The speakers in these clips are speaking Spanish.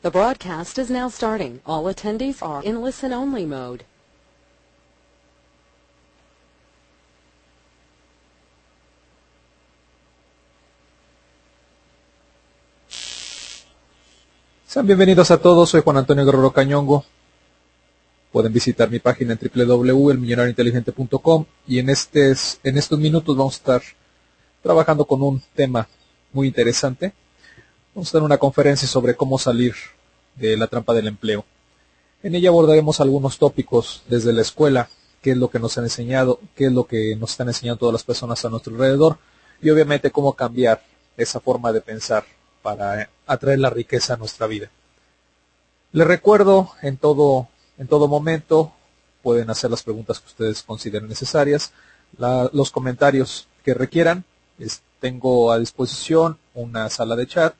The broadcast is now starting. All attendees are in listen-only mode. Sean bienvenidos a todos, soy Juan Antonio Guerrero Cañongo. Pueden visitar mi página en www.elmillonariointeligente.com y en, estes, en estos minutos vamos a estar trabajando con un tema muy interesante. Vamos a tener una conferencia sobre cómo salir de la trampa del empleo. En ella abordaremos algunos tópicos desde la escuela, qué es lo que nos han enseñado, qué es lo que nos están enseñando todas las personas a nuestro alrededor y obviamente cómo cambiar esa forma de pensar para atraer la riqueza a nuestra vida. Les recuerdo en todo, en todo momento, pueden hacer las preguntas que ustedes consideren necesarias, los comentarios que requieran. Tengo a disposición una sala de chat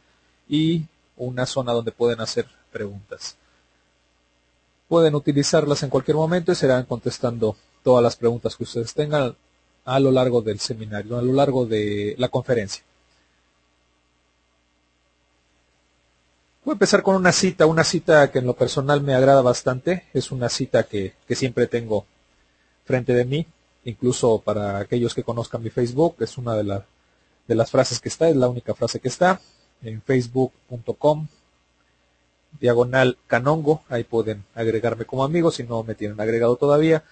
y una zona donde pueden hacer preguntas. Pueden utilizarlas en cualquier momento y serán contestando todas las preguntas que ustedes tengan a lo largo del seminario, a lo largo de la conferencia. Voy a empezar con una cita, una cita que en lo personal me agrada bastante. Es una cita que, que siempre tengo frente de mí, incluso para aquellos que conozcan mi Facebook. Es una de, la, de las frases que está, es la única frase que está en facebook.com diagonal canongo. Ahí pueden agregarme como amigo si no me tienen agregado todavía.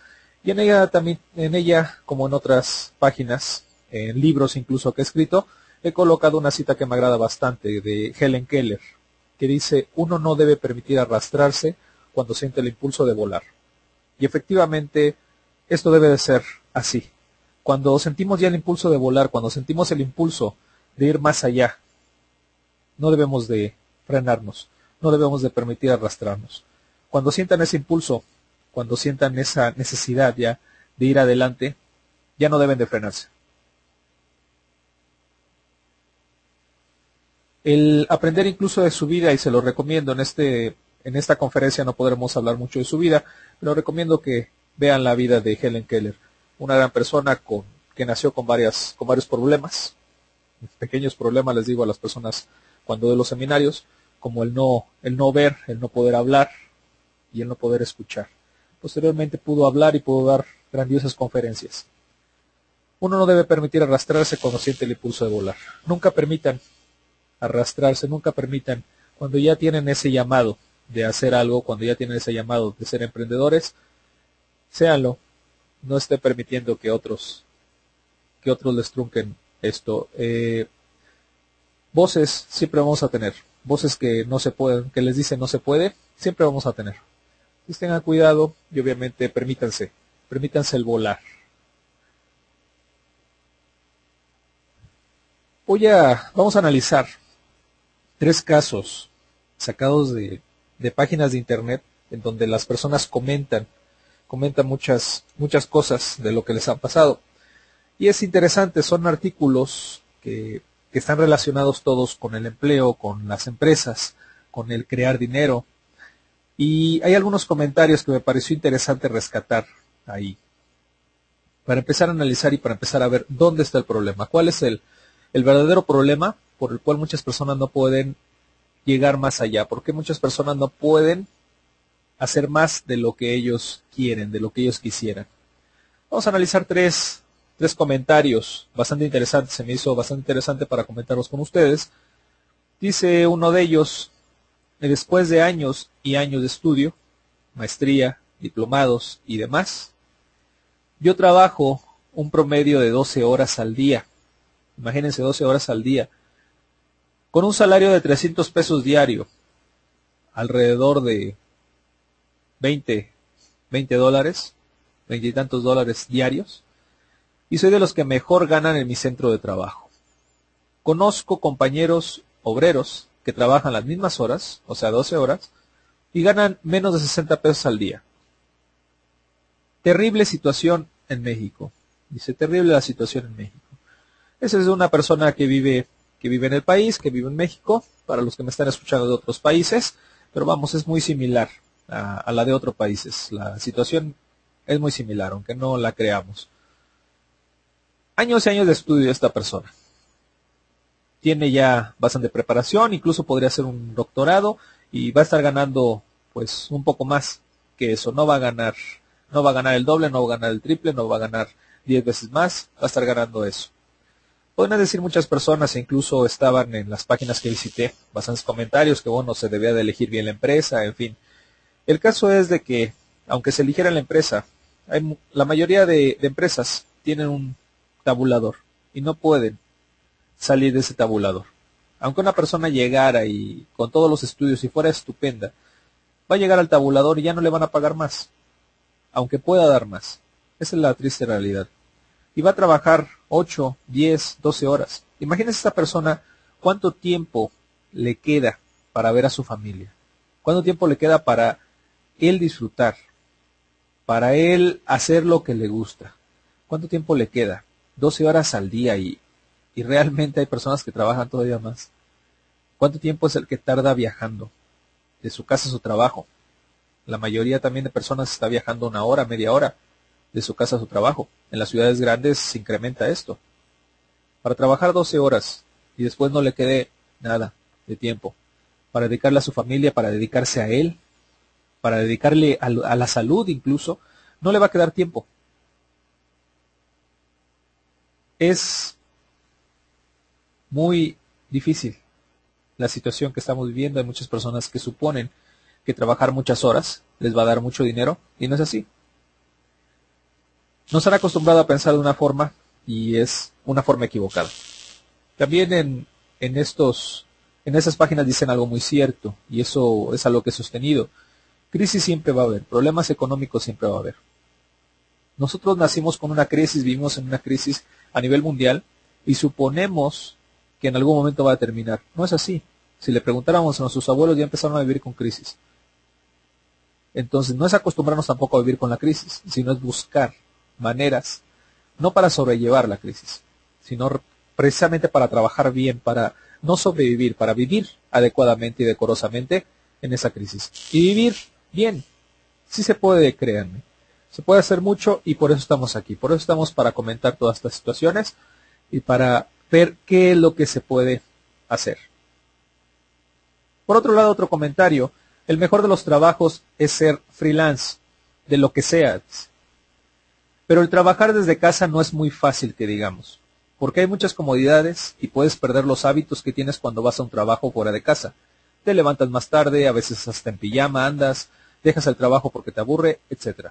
Y en ella también, en ella, como en otras páginas, en libros incluso que he escrito, he colocado una cita que me agrada bastante de Helen Keller que dice uno no debe permitir arrastrarse cuando siente el impulso de volar. Y efectivamente, esto debe de ser así. Cuando sentimos ya el impulso de volar, cuando sentimos el impulso de ir más allá, no debemos de frenarnos, no debemos de permitir arrastrarnos. Cuando sientan ese impulso, cuando sientan esa necesidad ya de ir adelante, ya no deben de frenarse. el aprender incluso de su vida y se lo recomiendo en este en esta conferencia no podremos hablar mucho de su vida, pero recomiendo que vean la vida de Helen Keller, una gran persona con que nació con varias con varios problemas, pequeños problemas les digo a las personas cuando de los seminarios, como el no el no ver, el no poder hablar y el no poder escuchar. Posteriormente pudo hablar y pudo dar grandiosas conferencias. Uno no debe permitir arrastrarse cuando siente el impulso de volar. Nunca permitan arrastrarse, nunca permitan, cuando ya tienen ese llamado de hacer algo, cuando ya tienen ese llamado de ser emprendedores, séanlo, no esté permitiendo que otros, que otros les trunquen esto. Eh, voces siempre vamos a tener, voces que no se pueden, que les dicen no se puede, siempre vamos a tener. Entonces tengan cuidado y obviamente permítanse, permítanse el volar. Voy a, vamos a analizar tres casos sacados de, de páginas de internet en donde las personas comentan, comentan muchas, muchas cosas de lo que les ha pasado. Y es interesante, son artículos que, que están relacionados todos con el empleo, con las empresas, con el crear dinero. Y hay algunos comentarios que me pareció interesante rescatar ahí. Para empezar a analizar y para empezar a ver dónde está el problema, cuál es el, el verdadero problema por el cual muchas personas no pueden llegar más allá, porque muchas personas no pueden hacer más de lo que ellos quieren, de lo que ellos quisieran. Vamos a analizar tres, tres comentarios bastante interesantes, se me hizo bastante interesante para comentarlos con ustedes. Dice uno de ellos, después de años y años de estudio, maestría, diplomados y demás, yo trabajo un promedio de 12 horas al día. Imagínense 12 horas al día con un salario de 300 pesos diario, alrededor de 20, 20 dólares, 20 y tantos dólares diarios, y soy de los que mejor ganan en mi centro de trabajo. Conozco compañeros obreros que trabajan las mismas horas, o sea, 12 horas, y ganan menos de 60 pesos al día. Terrible situación en México. Dice, terrible la situación en México. Esa es una persona que vive que vive en el país, que vive en México, para los que me están escuchando de otros países, pero vamos, es muy similar a, la de otros países. La situación es muy similar, aunque no la creamos. Años y años de estudio esta persona. Tiene ya bastante preparación, incluso podría ser un doctorado, y va a estar ganando pues un poco más que eso, no va a ganar, no va a ganar el doble, no va a ganar el triple, no va a ganar 10 veces más, va a estar ganando eso. Pueden decir muchas personas, e incluso estaban en las páginas que visité, bastantes comentarios que bueno, se debía de elegir bien la empresa, en fin. El caso es de que, aunque se eligiera la empresa, hay, la mayoría de empresas tienen un tabulador y no pueden salir de ese tabulador. Aunque una persona llegara y con todos los estudios y fuera estupenda, va a llegar al tabulador y ya no le van a pagar más, aunque pueda dar más. Esa es la triste realidad y va a trabajar 8, 10, 12 horas. Imagínese esta persona cuánto tiempo le queda para ver a su familia. Cuánto tiempo le queda para él disfrutar, para él hacer lo que le gusta. ¿Cuánto tiempo le queda? 12 horas al día y, y realmente hay personas que trabajan todavía más. ¿Cuánto tiempo es el que tarda viajando de su casa a su trabajo? La mayoría también de personas está viajando una hora, media hora de su casa a su trabajo. En las ciudades grandes se incrementa esto. Para trabajar 12 horas y después no le quede nada de tiempo para dedicarle a su familia, para dedicarse a él, para dedicarle a, a la salud incluso, no le va a quedar tiempo. Es muy difícil la situación que estamos viviendo. Hay muchas personas que suponen que trabajar muchas horas les va a dar mucho dinero y no es así. Nos han acostumbrado a pensar de una forma y es una forma equivocada. También en, en estos, en esas páginas dicen algo muy cierto y eso es algo que he sostenido. Crisis siempre va a haber, problemas económicos siempre va a haber. Nosotros nacimos con una crisis, vivimos en una crisis a nivel mundial y suponemos que en algún momento va a terminar. No es así. Si le preguntáramos a nuestros abuelos ya empezaron a vivir con crisis. Entonces no es acostumbrarnos tampoco a vivir con la crisis, sino es buscar maneras, no para sobrellevar la crisis, sino precisamente para trabajar bien, para no sobrevivir, para vivir adecuadamente y decorosamente en esa crisis. Y vivir bien. Sí se puede, créanme. Se puede hacer mucho y por eso estamos aquí. Por eso estamos para comentar todas estas situaciones y para ver qué es lo que se puede hacer. Por otro lado, otro comentario. El mejor de los trabajos es ser freelance, de lo que sea. Pero el trabajar desde casa no es muy fácil que digamos, porque hay muchas comodidades y puedes perder los hábitos que tienes cuando vas a un trabajo fuera de casa. Te levantas más tarde, a veces hasta en pijama andas, dejas el trabajo porque te aburre, etc.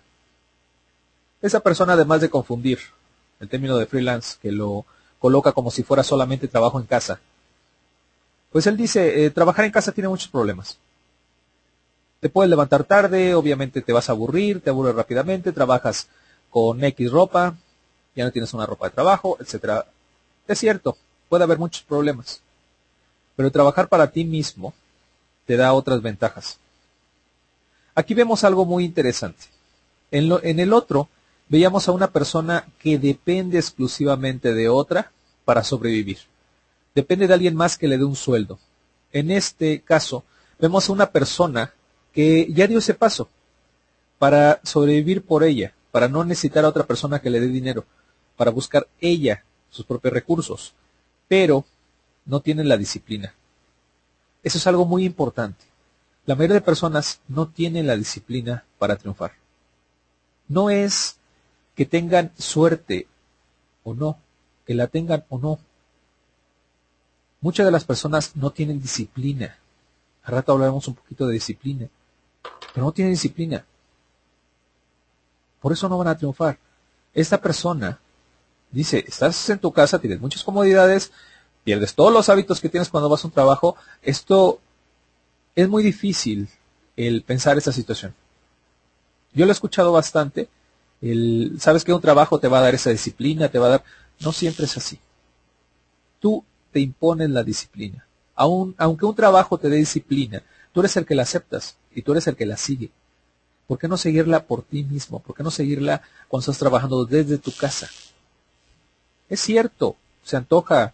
Esa persona, además de confundir el término de freelance, que lo coloca como si fuera solamente trabajo en casa, pues él dice, eh, trabajar en casa tiene muchos problemas. Te puedes levantar tarde, obviamente te vas a aburrir, te aburres rápidamente, trabajas con X ropa, ya no tienes una ropa de trabajo, etcétera. Es cierto, puede haber muchos problemas, pero trabajar para ti mismo te da otras ventajas. Aquí vemos algo muy interesante. En, en el otro, veíamos a una persona que depende exclusivamente de otra para sobrevivir. Depende de alguien más que le dé un sueldo. En este caso, vemos a una persona que ya dio ese paso para sobrevivir por ella, para no necesitar a otra persona que le dé dinero, para buscar ella sus propios recursos, pero no tienen la disciplina. Eso es algo muy importante. La mayoría de personas no tienen la disciplina para triunfar. No es que tengan suerte o no, que la tengan o no. Muchas de las personas no tienen disciplina. Al rato hablaremos un poquito de disciplina, pero no tienen disciplina. Por eso no van a triunfar. Esta persona dice, estás en tu casa, tienes muchas comodidades, pierdes todos los hábitos que tienes cuando vas a un trabajo. Esto es muy difícil el pensar esa situación. Yo lo he escuchado bastante. El, Sabes que un trabajo te va a dar esa disciplina, te va a dar... No siempre es así. Tú te impones la disciplina. aunque un trabajo te dé disciplina, tú eres el que la aceptas y tú eres el que la sigue. ¿Por qué no seguirla por ti mismo? ¿Por qué no seguirla cuando estás trabajando desde tu casa? Es cierto, se antoja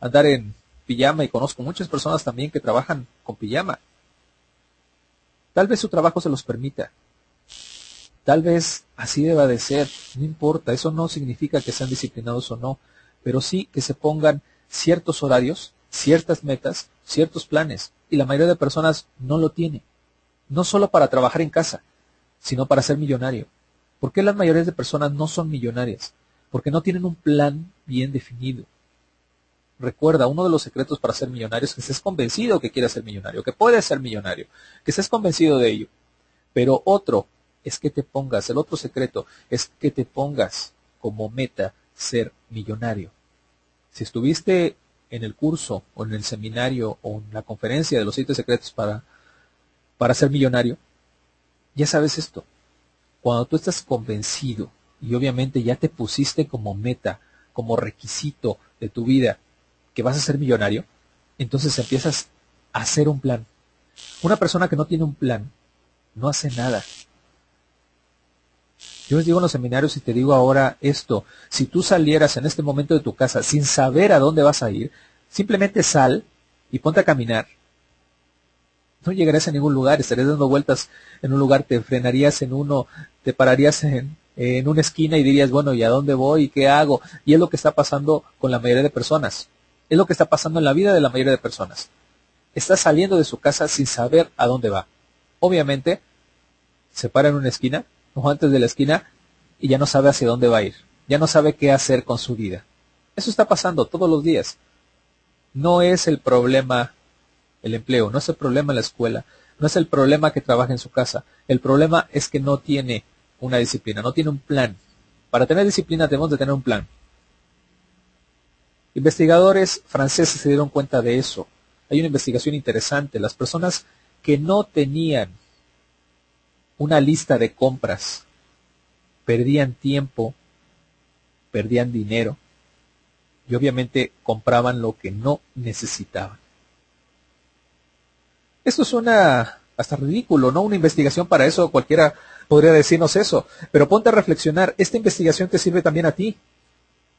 andar en pijama y conozco muchas personas también que trabajan con pijama. Tal vez su trabajo se los permita. Tal vez así deba de ser. No importa, eso no significa que sean disciplinados o no, pero sí que se pongan ciertos horarios, ciertas metas, ciertos planes y la mayoría de personas no lo tiene. No solo para trabajar en casa, sino para ser millonario. ¿Por qué las mayorías de personas no son millonarias? Porque no tienen un plan bien definido. Recuerda, uno de los secretos para ser millonario es que estés convencido que quieres ser millonario, que puedes ser millonario, que estés convencido de ello. Pero otro es que te pongas, el otro secreto es que te pongas como meta ser millonario. Si estuviste en el curso o en el seminario o en la conferencia de los siete secretos para, para ser millonario, ya sabes esto. Cuando tú estás convencido y obviamente ya te pusiste como meta, como requisito de tu vida que vas a ser millonario, entonces empiezas a hacer un plan. Una persona que no tiene un plan no hace nada. Yo les digo en los seminarios y te digo ahora esto, si tú salieras en este momento de tu casa sin saber a dónde vas a ir, simplemente sal y ponte a caminar. No llegarías a ningún lugar, estarías dando vueltas en un lugar, te frenarías en uno, te pararías en, en una esquina y dirías, bueno, ¿y a dónde voy? ¿Y qué hago? Y es lo que está pasando con la mayoría de personas. Es lo que está pasando en la vida de la mayoría de personas. Está saliendo de su casa sin saber a dónde va. Obviamente, se para en una esquina, antes de la esquina, y ya no sabe hacia dónde va a ir. Ya no sabe qué hacer con su vida. Eso está pasando todos los días. No es el problema el empleo, no es el problema la escuela, no es el problema que trabaja en su casa. El problema es que no tiene una disciplina, no tiene un plan. Para tener disciplina debemos de tener un plan. Investigadores franceses se dieron cuenta de eso. Hay una investigación interesante. Las personas que no tenían una lista de compras perdían tiempo, perdían dinero y obviamente compraban lo que no necesitaban. Esto suena hasta ridículo, ¿no? Una investigación para eso, cualquiera podría decirnos eso. Pero ponte a reflexionar, esta investigación te sirve también a ti.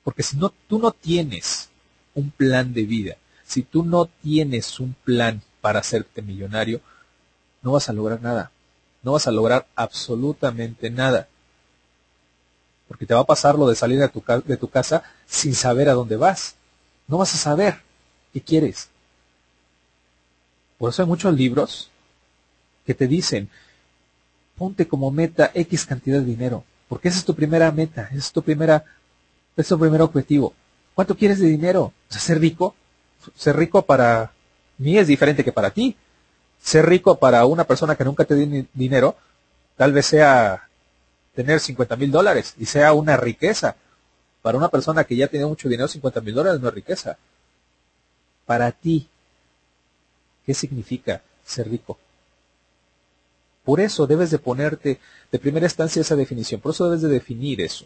Porque si no, tú no tienes un plan de vida, si tú no tienes un plan para hacerte millonario, no vas a lograr nada. No vas a lograr absolutamente nada. Porque te va a pasar lo de salir de tu, de tu casa sin saber a dónde vas. No vas a saber qué quieres. Por eso hay muchos libros que te dicen, ponte como meta X cantidad de dinero, porque esa es tu primera meta, es tu primera, es tu primer objetivo. ¿Cuánto quieres de dinero? ser rico. Ser rico para mí es diferente que para ti. Ser rico para una persona que nunca te dio dinero, tal vez sea tener 50 mil dólares y sea una riqueza. Para una persona que ya tiene mucho dinero, 50 mil dólares no es riqueza. Para ti, ¿qué significa ser rico? Por eso debes de ponerte de primera instancia esa definición. Por eso debes de definir eso.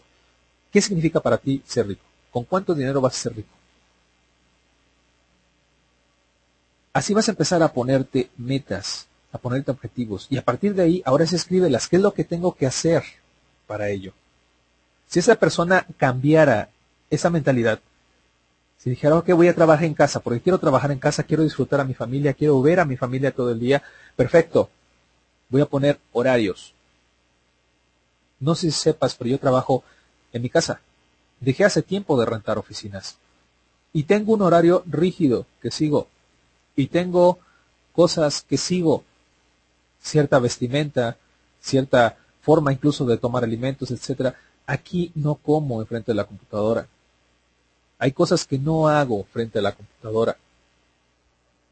¿Qué significa para ti ser rico? ¿Con cuánto dinero vas a ser rico? Así vas a empezar a ponerte metas, a ponerte objetivos. Y a partir de ahí, ahora se escríbelas. ¿Qué es lo que tengo que hacer para ello? Si esa persona cambiara esa mentalidad, si dijera, ok, voy a trabajar en casa, porque quiero trabajar en casa, quiero disfrutar a mi familia, quiero ver a mi familia todo el día, perfecto. Voy a poner horarios. No sé si sepas, pero yo trabajo en mi casa. Dejé hace tiempo de rentar oficinas. Y tengo un horario rígido que sigo y tengo cosas que sigo, cierta vestimenta, cierta forma incluso de tomar alimentos, etcétera. Aquí no como enfrente de la computadora. Hay cosas que no hago frente a la computadora.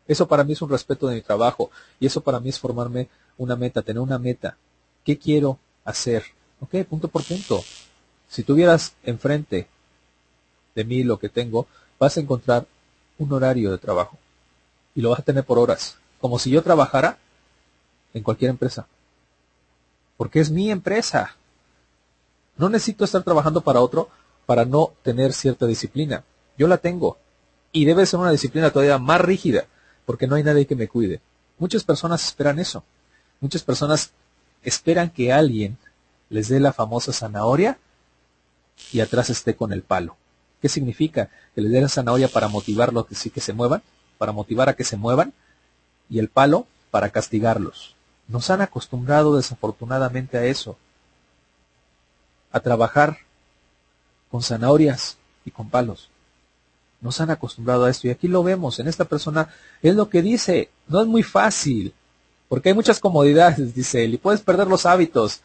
Eso para mí es un respeto de mi trabajo y eso para mí es formarme una meta, tener una meta. ¿Qué quiero hacer? Ok, punto por punto. Si tuvieras enfrente de mí lo que tengo, vas a encontrar un horario de trabajo y lo vas a tener por horas, como si yo trabajara en cualquier empresa. Porque es mi empresa. No necesito estar trabajando para otro para no tener cierta disciplina. Yo la tengo. Y debe ser una disciplina todavía más rígida, porque no hay nadie que me cuide. Muchas personas esperan eso. Muchas personas esperan que alguien les dé la famosa zanahoria y atrás esté con el palo. ¿Qué significa? Que les la zanahoria para motivarlos que sí que se muevan para motivar a que se muevan y el palo para castigarlos. Nos han acostumbrado desafortunadamente a eso, a trabajar con zanahorias y con palos. Nos han acostumbrado a esto y aquí lo vemos en esta persona. Es lo que dice, no es muy fácil, porque hay muchas comodidades, dice él, y puedes perder los hábitos.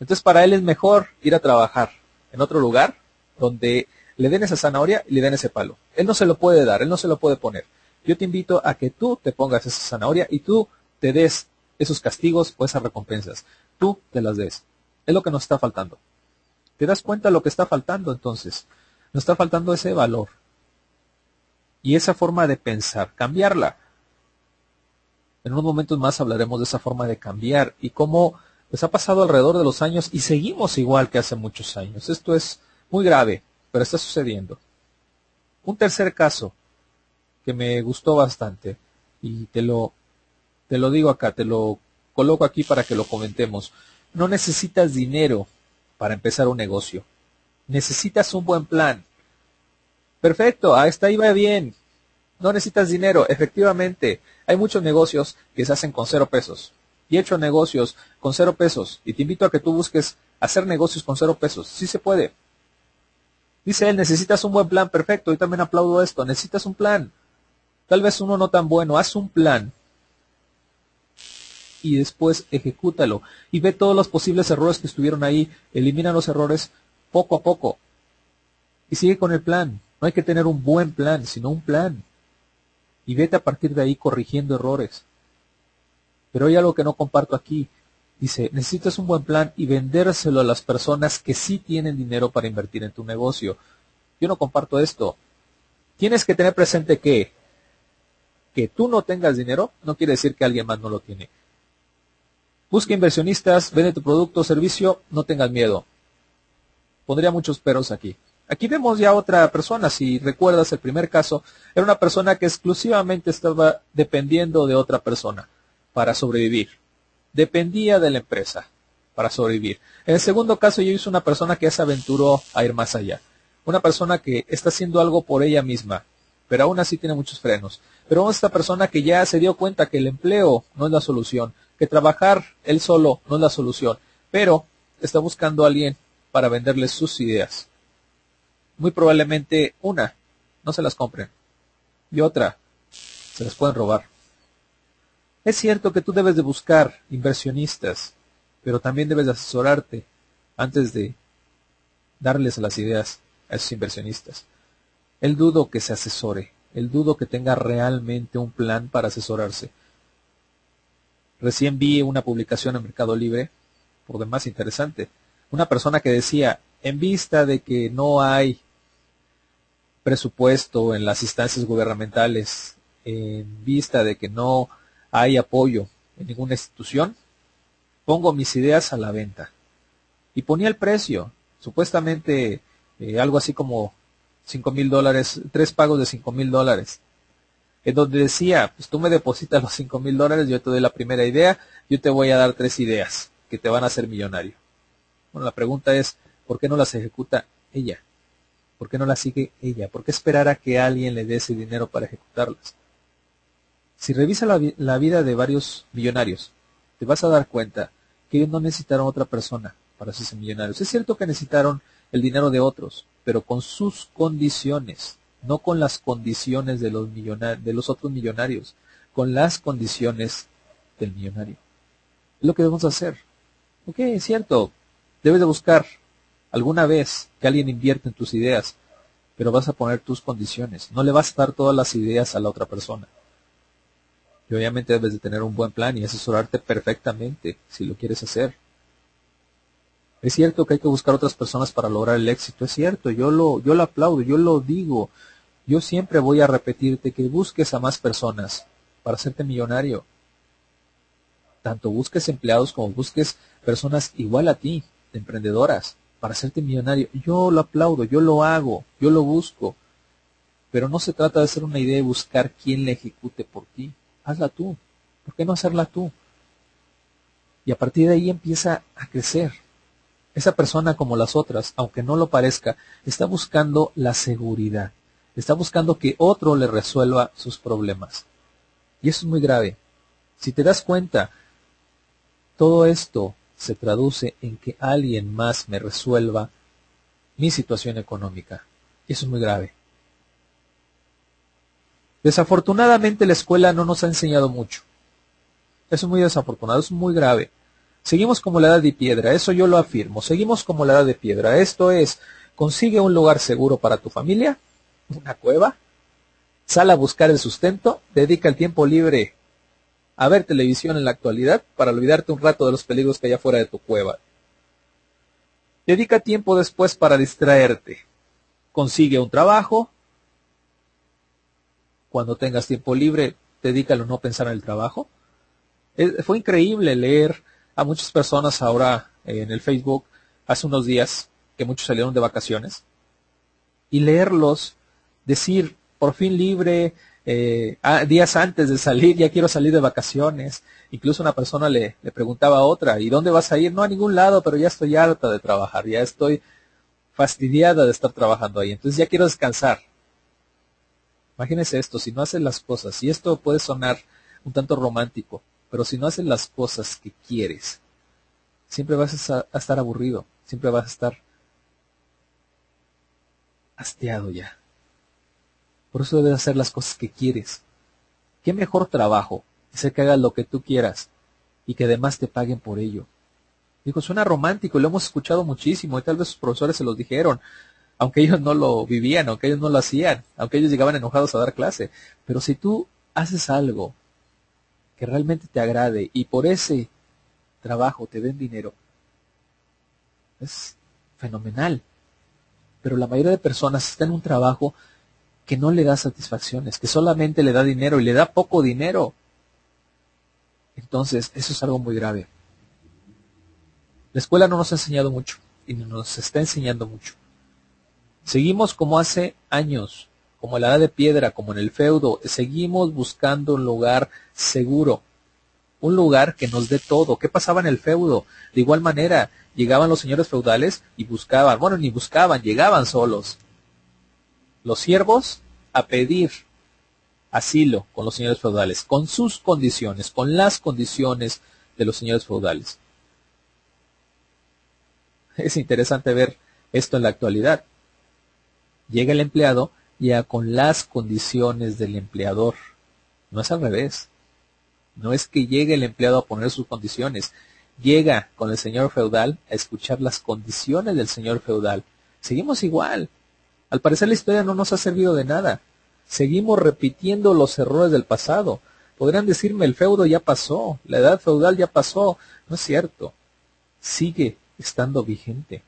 Entonces para él es mejor ir a trabajar en otro lugar donde le den esa zanahoria y le den ese palo. Él no se lo puede dar, él no se lo puede poner. Yo te invito a que tú te pongas esa zanahoria y tú te des esos castigos o esas recompensas. Tú te las des. Es lo que nos está faltando. ¿Te das cuenta de lo que está faltando entonces? Nos está faltando ese valor y esa forma de pensar, cambiarla. En unos momentos más hablaremos de esa forma de cambiar y cómo pues ha pasado alrededor de los años y seguimos igual que hace muchos años. Esto es muy grave, pero está sucediendo. Un tercer caso me gustó bastante y te lo te lo digo acá, te lo coloco aquí para que lo comentemos. No necesitas dinero para empezar un negocio. Necesitas un buen plan. Perfecto, hasta ahí va bien. No necesitas dinero, efectivamente. Hay muchos negocios que se hacen con cero pesos. Y he hecho negocios con cero pesos. Y te invito a que tú busques hacer negocios con cero pesos. Sí se puede. Dice él, necesitas un buen plan. Perfecto, y también aplaudo esto. Necesitas un plan. Tal vez uno no tan bueno. Haz un plan. Y después ejecútalo. Y ve todos los posibles errores que estuvieron ahí. Elimina los errores poco a poco. Y sigue con el plan. No hay que tener un buen plan, sino un plan. Y vete a partir de ahí corrigiendo errores. Pero hay algo que no comparto aquí. Dice, necesitas un buen plan y vendérselo a las personas que sí tienen dinero para invertir en tu negocio. Yo no comparto esto. Tienes que tener presente que que tú no tengas dinero no quiere decir que alguien más no lo tiene. Busca inversionistas, vende tu producto o servicio, no tengas miedo. Pondría muchos peros aquí. Aquí vemos ya otra persona, si recuerdas el primer caso, era una persona que exclusivamente estaba dependiendo de otra persona para sobrevivir. Dependía de la empresa para sobrevivir. En el segundo caso yo hice una persona que se aventuró a ir más allá. Una persona que está haciendo algo por ella misma, pero aún así tiene muchos frenos. Pero esta persona que ya se dio cuenta que el empleo no es la solución, que trabajar él solo no es la solución, pero está buscando a alguien para venderle sus ideas muy probablemente una, no se las compren. Y otra, se las pueden robar. Es cierto que tú debes de buscar inversionistas, pero también debes de asesorarte antes de darles las ideas a esos inversionistas. El dudo que se asesore, el dudo que tenga realmente un plan para asesorarse. Recién vi una publicación en Mercado Libre, por demás interesante, una persona que decía, en vista de que no hay presupuesto en las instancias gubernamentales en vista de que no hay apoyo en ninguna institución, pongo mis ideas a la venta. Y ponía el precio, supuestamente eh, algo así como cinco mil dólares, tres pagos de cinco mil dólares. En donde decía, pues tú me depositas los cinco mil dólares, yo te doy la primera idea, yo te voy a dar tres ideas que te van a hacer millonario. Bueno, la pregunta es, ¿por qué no las ejecuta ella? ¿Por qué no la sigue ella? ¿Por qué esperar a que alguien le dé ese dinero para ejecutarlas? Si revisa la, vida de varios millonarios, te vas a dar cuenta que ellos no necesitaron otra persona para hacerse millonarios. Es cierto que necesitaron el dinero de otros, pero con sus condiciones, no con las condiciones de los, de los otros millonarios, con las condiciones del millonario. Es lo que debemos hacer. Ok, es cierto, debes de buscar alguna vez que alguien invierte en tus ideas, pero vas a poner tus condiciones. No le vas a dar todas las ideas a la otra persona. Y obviamente debes de tener un buen plan y asesorarte perfectamente si lo quieres hacer. Es cierto que hay que buscar otras personas para lograr el éxito, es cierto, yo lo, yo lo aplaudo, yo lo digo. Yo siempre voy a repetirte que busques a más personas para hacerte millonario. Tanto busques empleados como busques personas igual a ti, emprendedoras para hacerte millonario. Yo lo aplaudo, yo lo hago, yo lo busco. Pero no se trata de hacer una idea y buscar quién la ejecute por ti. Hazla tú. ¿Por qué no hacerla tú? Y a partir de ahí empieza a crecer. Esa persona como las otras, aunque no lo parezca, está buscando la seguridad. Está buscando que otro le resuelva sus problemas. Y eso es muy grave. Si te das cuenta, todo esto se traduce en que alguien más me resuelva mi situación económica. Eso es muy grave. Desafortunadamente la escuela no nos ha enseñado mucho. Eso es muy desafortunado, es muy grave. Seguimos como la edad de piedra, eso yo lo afirmo. Seguimos como la edad de piedra. Esto es, consigue un lugar seguro para tu familia, una cueva, sal a buscar el sustento, dedica el tiempo libre a ver televisión en la actualidad para olvidarte un rato de los peligros que hay afuera de tu cueva. Dedica tiempo después para distraerte. Consigue un trabajo. Cuando tengas tiempo libre, dedícalo a no pensar en el trabajo. fue increíble leer a muchas personas ahora en el Facebook hace unos días que muchos salieron de vacaciones y leerlos decir por fin libre eh, días antes de salir ya quiero salir de vacaciones incluso una persona le, le preguntaba a otra ¿y dónde vas a ir? no a ningún lado pero ya estoy harta de trabajar ya estoy fastidiada de estar trabajando ahí entonces ya quiero descansar imagínese esto si no haces las cosas y esto puede sonar un tanto romántico pero si no haces las cosas que quieres, siempre vas a estar aburrido, siempre vas a estar hastiado ya. Por eso debes hacer las cosas que quieres. ¿Qué mejor trabajo es que hagas lo que tú quieras y que además te paguen por ello? Digo, suena romántico lo hemos escuchado muchísimo y tal vez sus profesores se los dijeron, aunque ellos no lo vivían, aunque ellos no lo hacían, aunque ellos llegaban enojados a dar clase. Pero si tú haces algo que realmente te agrade y por ese trabajo te den dinero, es fenomenal. Pero la mayoría de personas está en un trabajo que no le da satisfacciones, que solamente le da dinero y le da poco dinero. Entonces, eso es algo muy grave. La escuela no nos ha enseñado mucho y no nos está enseñando mucho. Seguimos como hace años, como en la edad de piedra, como en el feudo, seguimos buscando un lugar seguro, un lugar que nos dé todo. ¿Qué pasaba en el feudo? De igual manera, llegaban los señores feudales y buscaban, bueno, ni buscaban, llegaban solos. Los siervos a pedir asilo con los señores feudales, con sus condiciones, con las condiciones de los señores feudales. Es interesante ver esto en la actualidad. Llega el empleado ya con las condiciones del empleador. No es al revés. No es que llegue el empleado a poner sus condiciones. Llega con el señor feudal a escuchar las condiciones del señor feudal. Seguimos igual. Al parecer la historia no nos ha servido de nada. Seguimos repitiendo los errores del pasado. Podrían decirme el feudo ya pasó, la edad feudal ya pasó. No es cierto. Sigue estando vigente.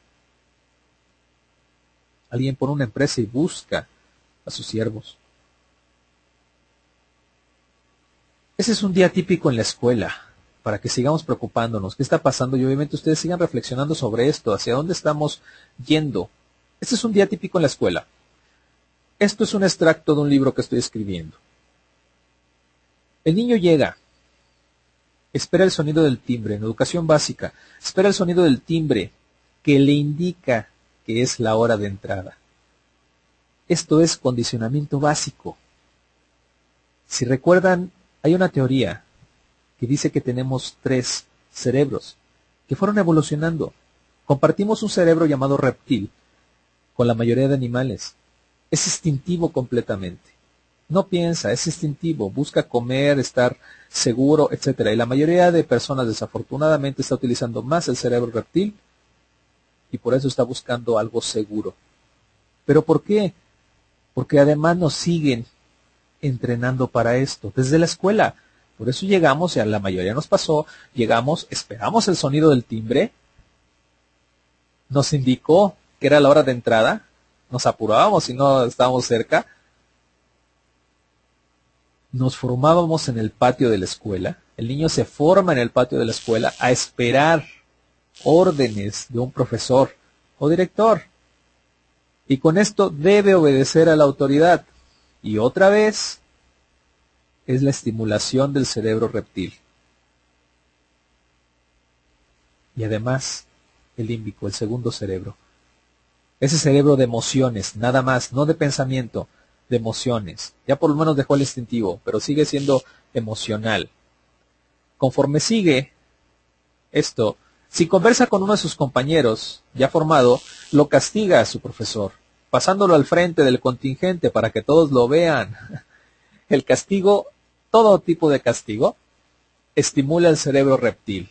Alguien pone una empresa y busca a sus siervos. Ese es un día típico en la escuela, para que sigamos preocupándonos. ¿Qué está pasando? Y obviamente ustedes sigan reflexionando sobre esto, hacia dónde estamos yendo. Este es un día típico en la escuela. Esto es un extracto de un libro que estoy escribiendo. El niño llega, espera el sonido del timbre, en educación básica, espera el sonido del timbre que le indica que es la hora de entrada. Esto es condicionamiento básico. Si recuerdan, hay una teoría que dice que tenemos tres cerebros que fueron evolucionando. Compartimos un cerebro llamado reptil con la mayoría de animales. Es instintivo completamente. No piensa, es instintivo, busca comer, estar seguro, etc. Y la mayoría de personas desafortunadamente está utilizando más el cerebro reptil y por eso está buscando algo seguro. ¿Pero por qué? Porque además nos siguen entrenando para esto desde la escuela. Por eso llegamos, y a la mayoría nos pasó, llegamos, esperamos el sonido del timbre, nos indicó que era la hora de entrada, nos apurábamos si no estábamos cerca, nos formábamos en el patio de la escuela, el niño se forma en el patio de la escuela a esperar órdenes de un profesor o director y con esto debe obedecer a la autoridad. Y otra vez es la estimulación del cerebro reptil. Y además el límbico, el segundo cerebro. Ese cerebro de emociones, nada más, no de pensamiento, de emociones. Ya por lo menos dejó el instintivo, pero sigue siendo emocional. Conforme sigue esto, si conversa con uno de sus compañeros, ya formado, lo castiga a su profesor, pasándolo al frente del contingente para que todos lo vean. el castigo, todo tipo de castigo, estimula el cerebro reptil.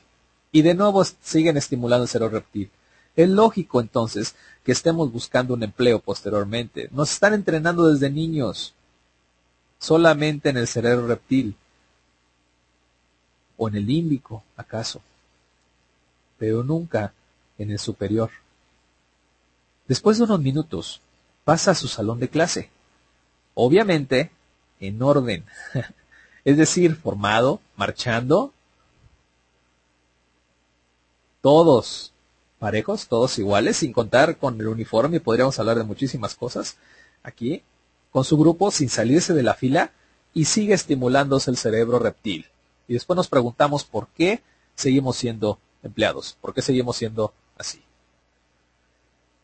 Y de nuevo siguen estimulando el cerebro reptil. Es lógico entonces que estemos buscando un empleo posteriormente. Nos están entrenando desde niños solamente en el cerebro reptil o en el límbico, acaso, pero nunca en el superior. Después de unos minutos, pasa a su salón de clase. Obviamente, en orden. es decir, formado, marchando. Todos parejos, todos iguales, sin contar con el uniforme, podríamos hablar de muchísimas cosas aquí, con su grupo sin salirse de la fila y sigue estimulándose el cerebro reptil. Y después nos preguntamos por qué seguimos siendo empleados, por qué seguimos siendo así.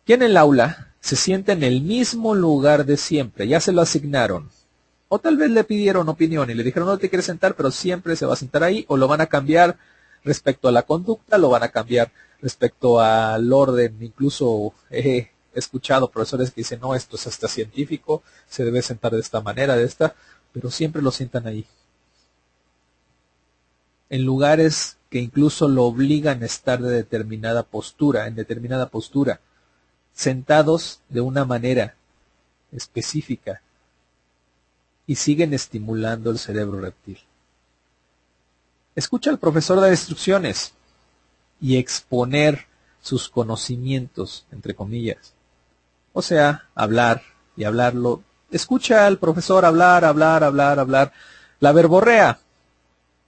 Y en el aula se siente en el mismo lugar de siempre, ya se lo asignaron. O tal vez le pidieron opinión y le dijeron no te quieres sentar, pero siempre se va a sentar ahí, o lo van a cambiar respecto a la conducta, lo van a cambiar respecto al orden. Incluso he escuchado profesores que dicen, no, esto es hasta científico, se debe sentar de esta manera, de esta, pero siempre lo sientan ahí. En lugares que incluso lo obligan a estar de determinada postura, en determinada postura, sentados de una manera específica y siguen estimulando el cerebro reptil. Escucha al profesor dar instrucciones y exponer sus conocimientos, entre comillas. O sea, hablar y hablarlo. Escucha al profesor hablar, hablar, hablar, hablar. La verborrea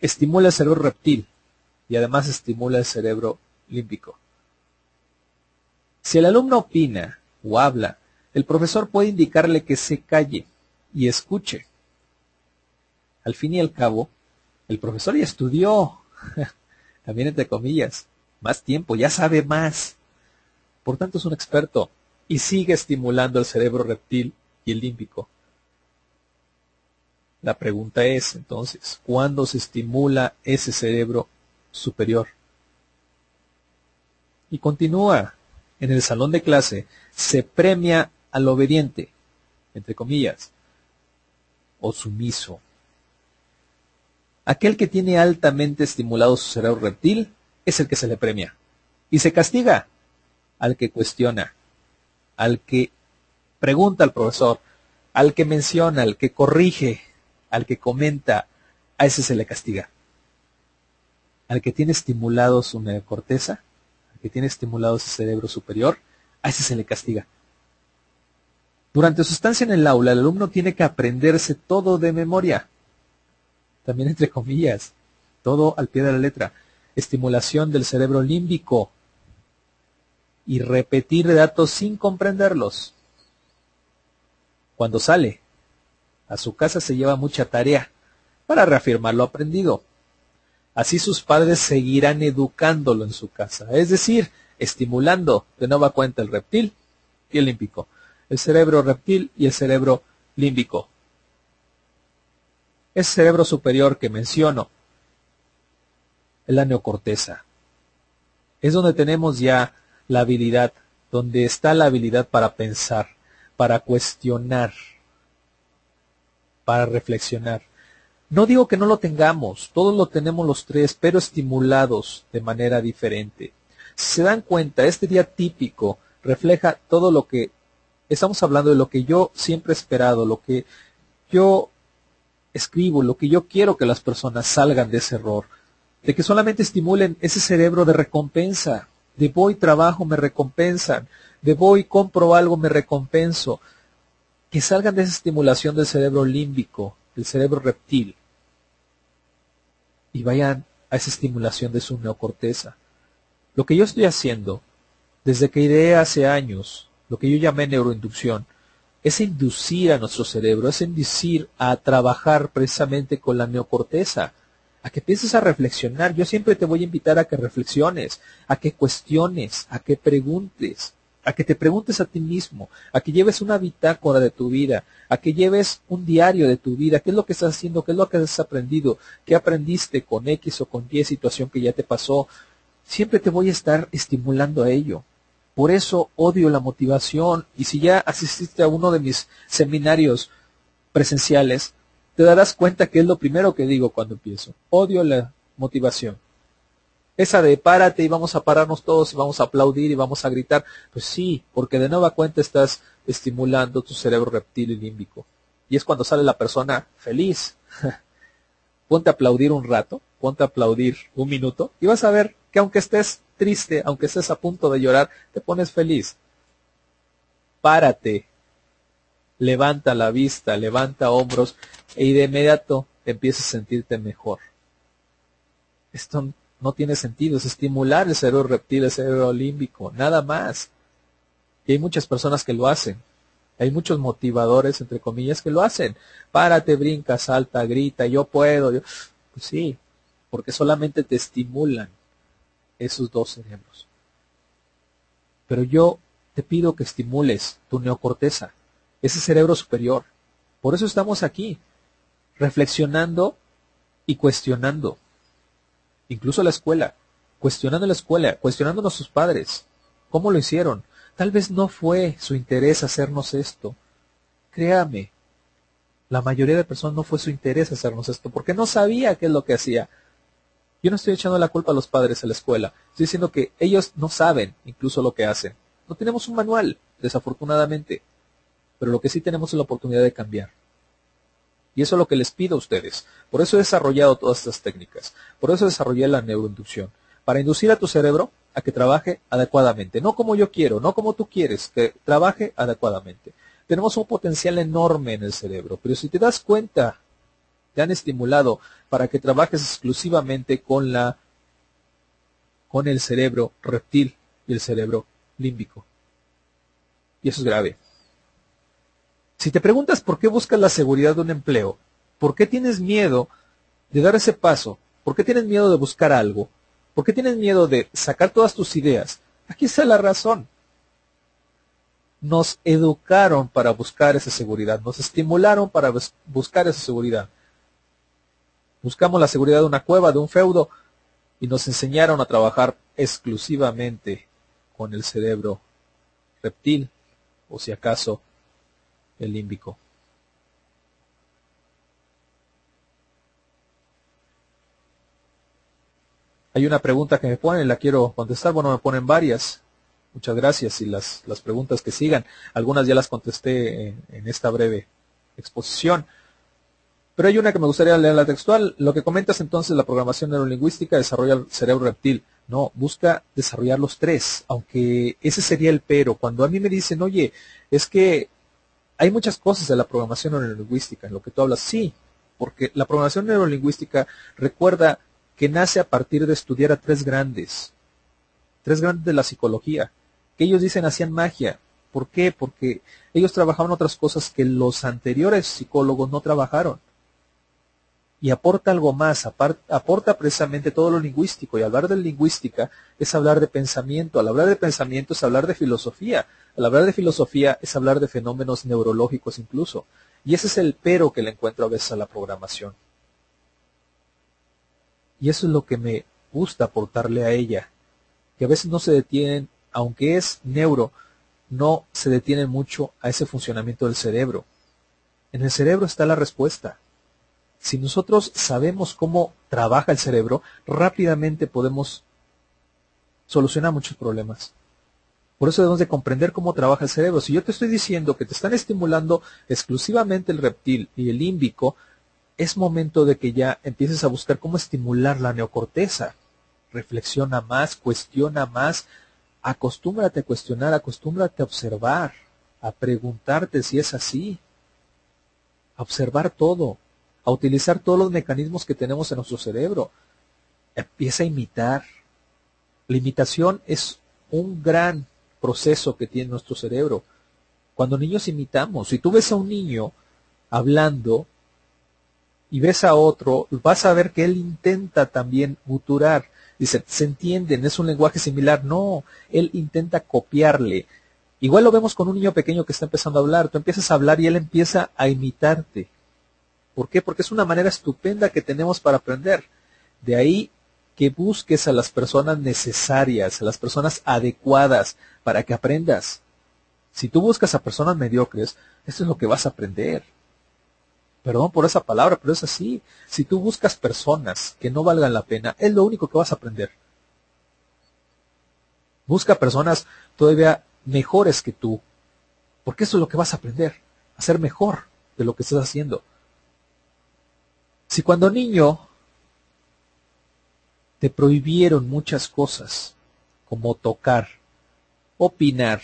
estimula el cerebro reptil y además estimula el cerebro límbico. Si el alumno opina o habla, el profesor puede indicarle que se calle y escuche. Al fin y al cabo, el profesor ya estudió, también entre comillas, más tiempo, ya sabe más. Por tanto, es un experto y sigue estimulando el cerebro reptil y el límbico. La pregunta es, entonces, ¿cuándo se estimula ese cerebro superior? Y continúa, en el salón de clase, se premia al obediente, entre comillas, o sumiso. Aquel que tiene altamente estimulado su cerebro reptil es el que se le premia. Y se castiga al que cuestiona, al que pregunta al profesor, al que menciona, al que corrige, al que comenta, a ese se le castiga. Al que tiene estimulado su neocorteza, al que tiene estimulado su cerebro superior, a ese se le castiga. Durante su estancia en el aula, el alumno tiene que aprenderse todo de memoria. También entre comillas, todo al pie de la letra estimulación del cerebro límbico y repetir datos sin comprenderlos. Cuando sale, a su casa se lleva mucha tarea para reafirmar lo aprendido. Así sus padres seguirán educándolo en su casa, es decir, estimulando de nueva cuenta el reptil y el límbico, el cerebro reptil y el cerebro límbico. Ese cerebro superior que menciono es la neocorteza. Es donde tenemos ya la habilidad, donde está la habilidad para pensar, para cuestionar, para reflexionar. No digo que no lo tengamos, todos lo tenemos los tres, pero estimulados de manera diferente. Si se dan cuenta, este día típico refleja todo lo que estamos hablando de lo que yo siempre he esperado, lo que yo escribo, lo que yo quiero que las personas salgan de ese error, de que solamente estimulen ese cerebro de recompensa, de voy trabajo me recompensan, de voy compro algo me recompenso, que salgan de esa estimulación del cerebro límbico, del cerebro reptil, y vayan a esa estimulación de su neocorteza. Lo que yo estoy haciendo, desde que ideé hace años, lo que yo llamé neuroinducción, es inducir a nuestro cerebro, es inducir a trabajar precisamente con la neocorteza, a que empieces a reflexionar. Yo siempre te voy a invitar a que reflexiones, a que cuestiones, a que preguntes, a que te preguntes a ti mismo, a que lleves una bitácora de tu vida, a que lleves un diario de tu vida, qué es lo que estás haciendo, qué es lo que has aprendido, qué aprendiste con X o con Y situación que ya te pasó. Siempre te voy a estar estimulando a ello. Por eso odio la motivación y si ya asististe a uno de mis seminarios presenciales, te darás cuenta que es lo primero que digo cuando empiezo. Odio la motivación. Esa de párate y vamos a pararnos todos y vamos a aplaudir y vamos a gritar. Pues sí, porque de nueva cuenta estás estimulando tu cerebro reptil y límbico. Y es cuando sale la persona feliz. ponte a aplaudir un rato, ponte a aplaudir un minuto y vas a ver que aunque estés triste, aunque estés a punto de llorar, te pones feliz. Párate, levanta la vista, levanta hombros y de inmediato empiezas a sentirte mejor. Esto no tiene sentido, es estimular el cerebro reptil, el cerebro límbico, nada más. Y hay muchas personas que lo hacen. Hay muchos motivadores, entre comillas, que lo hacen. Párate, brinca, salta, grita, yo puedo. Pues sí, porque solamente te estimulan esos dos cerebros. Pero yo te pido que estimules tu neocorteza, ese cerebro superior. Por eso estamos aquí, reflexionando y cuestionando incluso la escuela, cuestionando la escuela, cuestionando a nuestros padres, cómo lo hicieron. Tal vez no fue su interés hacernos esto. Créame, la mayoría de personas no fue su interés hacernos esto, porque no sabía qué es lo que hacía. Yo no estoy echando la culpa a los padres a la escuela, estoy diciendo que ellos no saben incluso lo que hacen. No tenemos un manual, desafortunadamente, pero lo que sí tenemos es la oportunidad de cambiar. Y eso es lo que les pido a ustedes. Por eso he desarrollado todas estas técnicas. Por eso desarrollé la neuroinducción. Para inducir a tu cerebro a que trabaje adecuadamente. No como yo quiero, no como tú quieres, que trabaje adecuadamente. Tenemos un potencial enorme en el cerebro, pero si te das cuenta, te han estimulado para que trabajes exclusivamente con la con el cerebro reptil y el cerebro límbico. Y eso es grave. Si te preguntas por qué buscas la seguridad de un empleo, por qué tienes miedo de dar ese paso, por qué tienes miedo de buscar algo, por qué tienes miedo de sacar todas tus ideas, aquí está la razón. Nos educaron para buscar esa seguridad, nos estimularon para buscar esa seguridad. Buscamos la seguridad de una cueva, de un feudo, y nos enseñaron a trabajar exclusivamente con el cerebro reptil, o si acaso el límbico. Hay una pregunta que me ponen, la quiero contestar. Bueno, me ponen varias. Muchas gracias y las, las preguntas que sigan. Algunas ya las contesté en, esta breve exposición. Pero hay una que me gustaría leer la textual. Lo que comentas entonces, la programación neurolingüística desarrolla el cerebro reptil. No, busca desarrollar los tres, aunque ese sería el pero. Cuando a mí me dicen, oye, es que hay muchas cosas de la programación neurolingüística en lo que tú hablas, sí, porque la programación neurolingüística recuerda que nace a partir de estudiar a tres grandes, tres grandes de la psicología, que ellos dicen hacían magia. ¿Por qué? Porque ellos trabajaban otras cosas que los anteriores psicólogos no trabajaron. Y aporta algo más, aporta precisamente todo lo lingüístico. Y hablar de lingüística es hablar de pensamiento. Al hablar de pensamiento es hablar de filosofía. Al hablar de filosofía es hablar de fenómenos neurológicos incluso. Y ese es el pero que le encuentro a veces a la programación. Y eso es lo que me gusta aportarle a ella. Que a veces no se detienen, aunque es neuro, no se detienen mucho a ese funcionamiento del cerebro. En el cerebro está la respuesta. Si nosotros sabemos cómo trabaja el cerebro, rápidamente podemos solucionar muchos problemas. Por eso debemos de comprender cómo trabaja el cerebro. Si yo te estoy diciendo que te están estimulando exclusivamente el reptil y el límbico, es momento de que ya empieces a buscar cómo estimular la neocorteza. Reflexiona más, cuestiona más, acostúmbrate a cuestionar, acostúmbrate a observar, a preguntarte si es así, a observar todo, a utilizar todos los mecanismos que tenemos en nuestro cerebro. Empieza a imitar. La imitación es un gran proceso que tiene nuestro cerebro. Cuando niños imitamos, si tú ves a un niño hablando y ves a otro, vas a ver que él intenta también guturar. Dice, se entienden, es un lenguaje similar. No, él intenta copiarle. Igual lo vemos con un niño pequeño que está empezando a hablar. Tú empiezas a hablar y él empieza a imitarte. ¿Por qué? Porque es una manera estupenda que tenemos para aprender. De ahí que busques a las personas necesarias, a las personas adecuadas para que aprendas. Si tú buscas a personas mediocres, esto es lo que vas a aprender. Perdón por esa palabra, pero es así. Si tú buscas personas que no valgan la pena, es lo único que vas a aprender. Busca personas todavía mejores que tú, porque eso es lo que vas a aprender, a ser mejor de lo que estás haciendo. Si cuando niño te prohibieron muchas cosas, como tocar, opinar,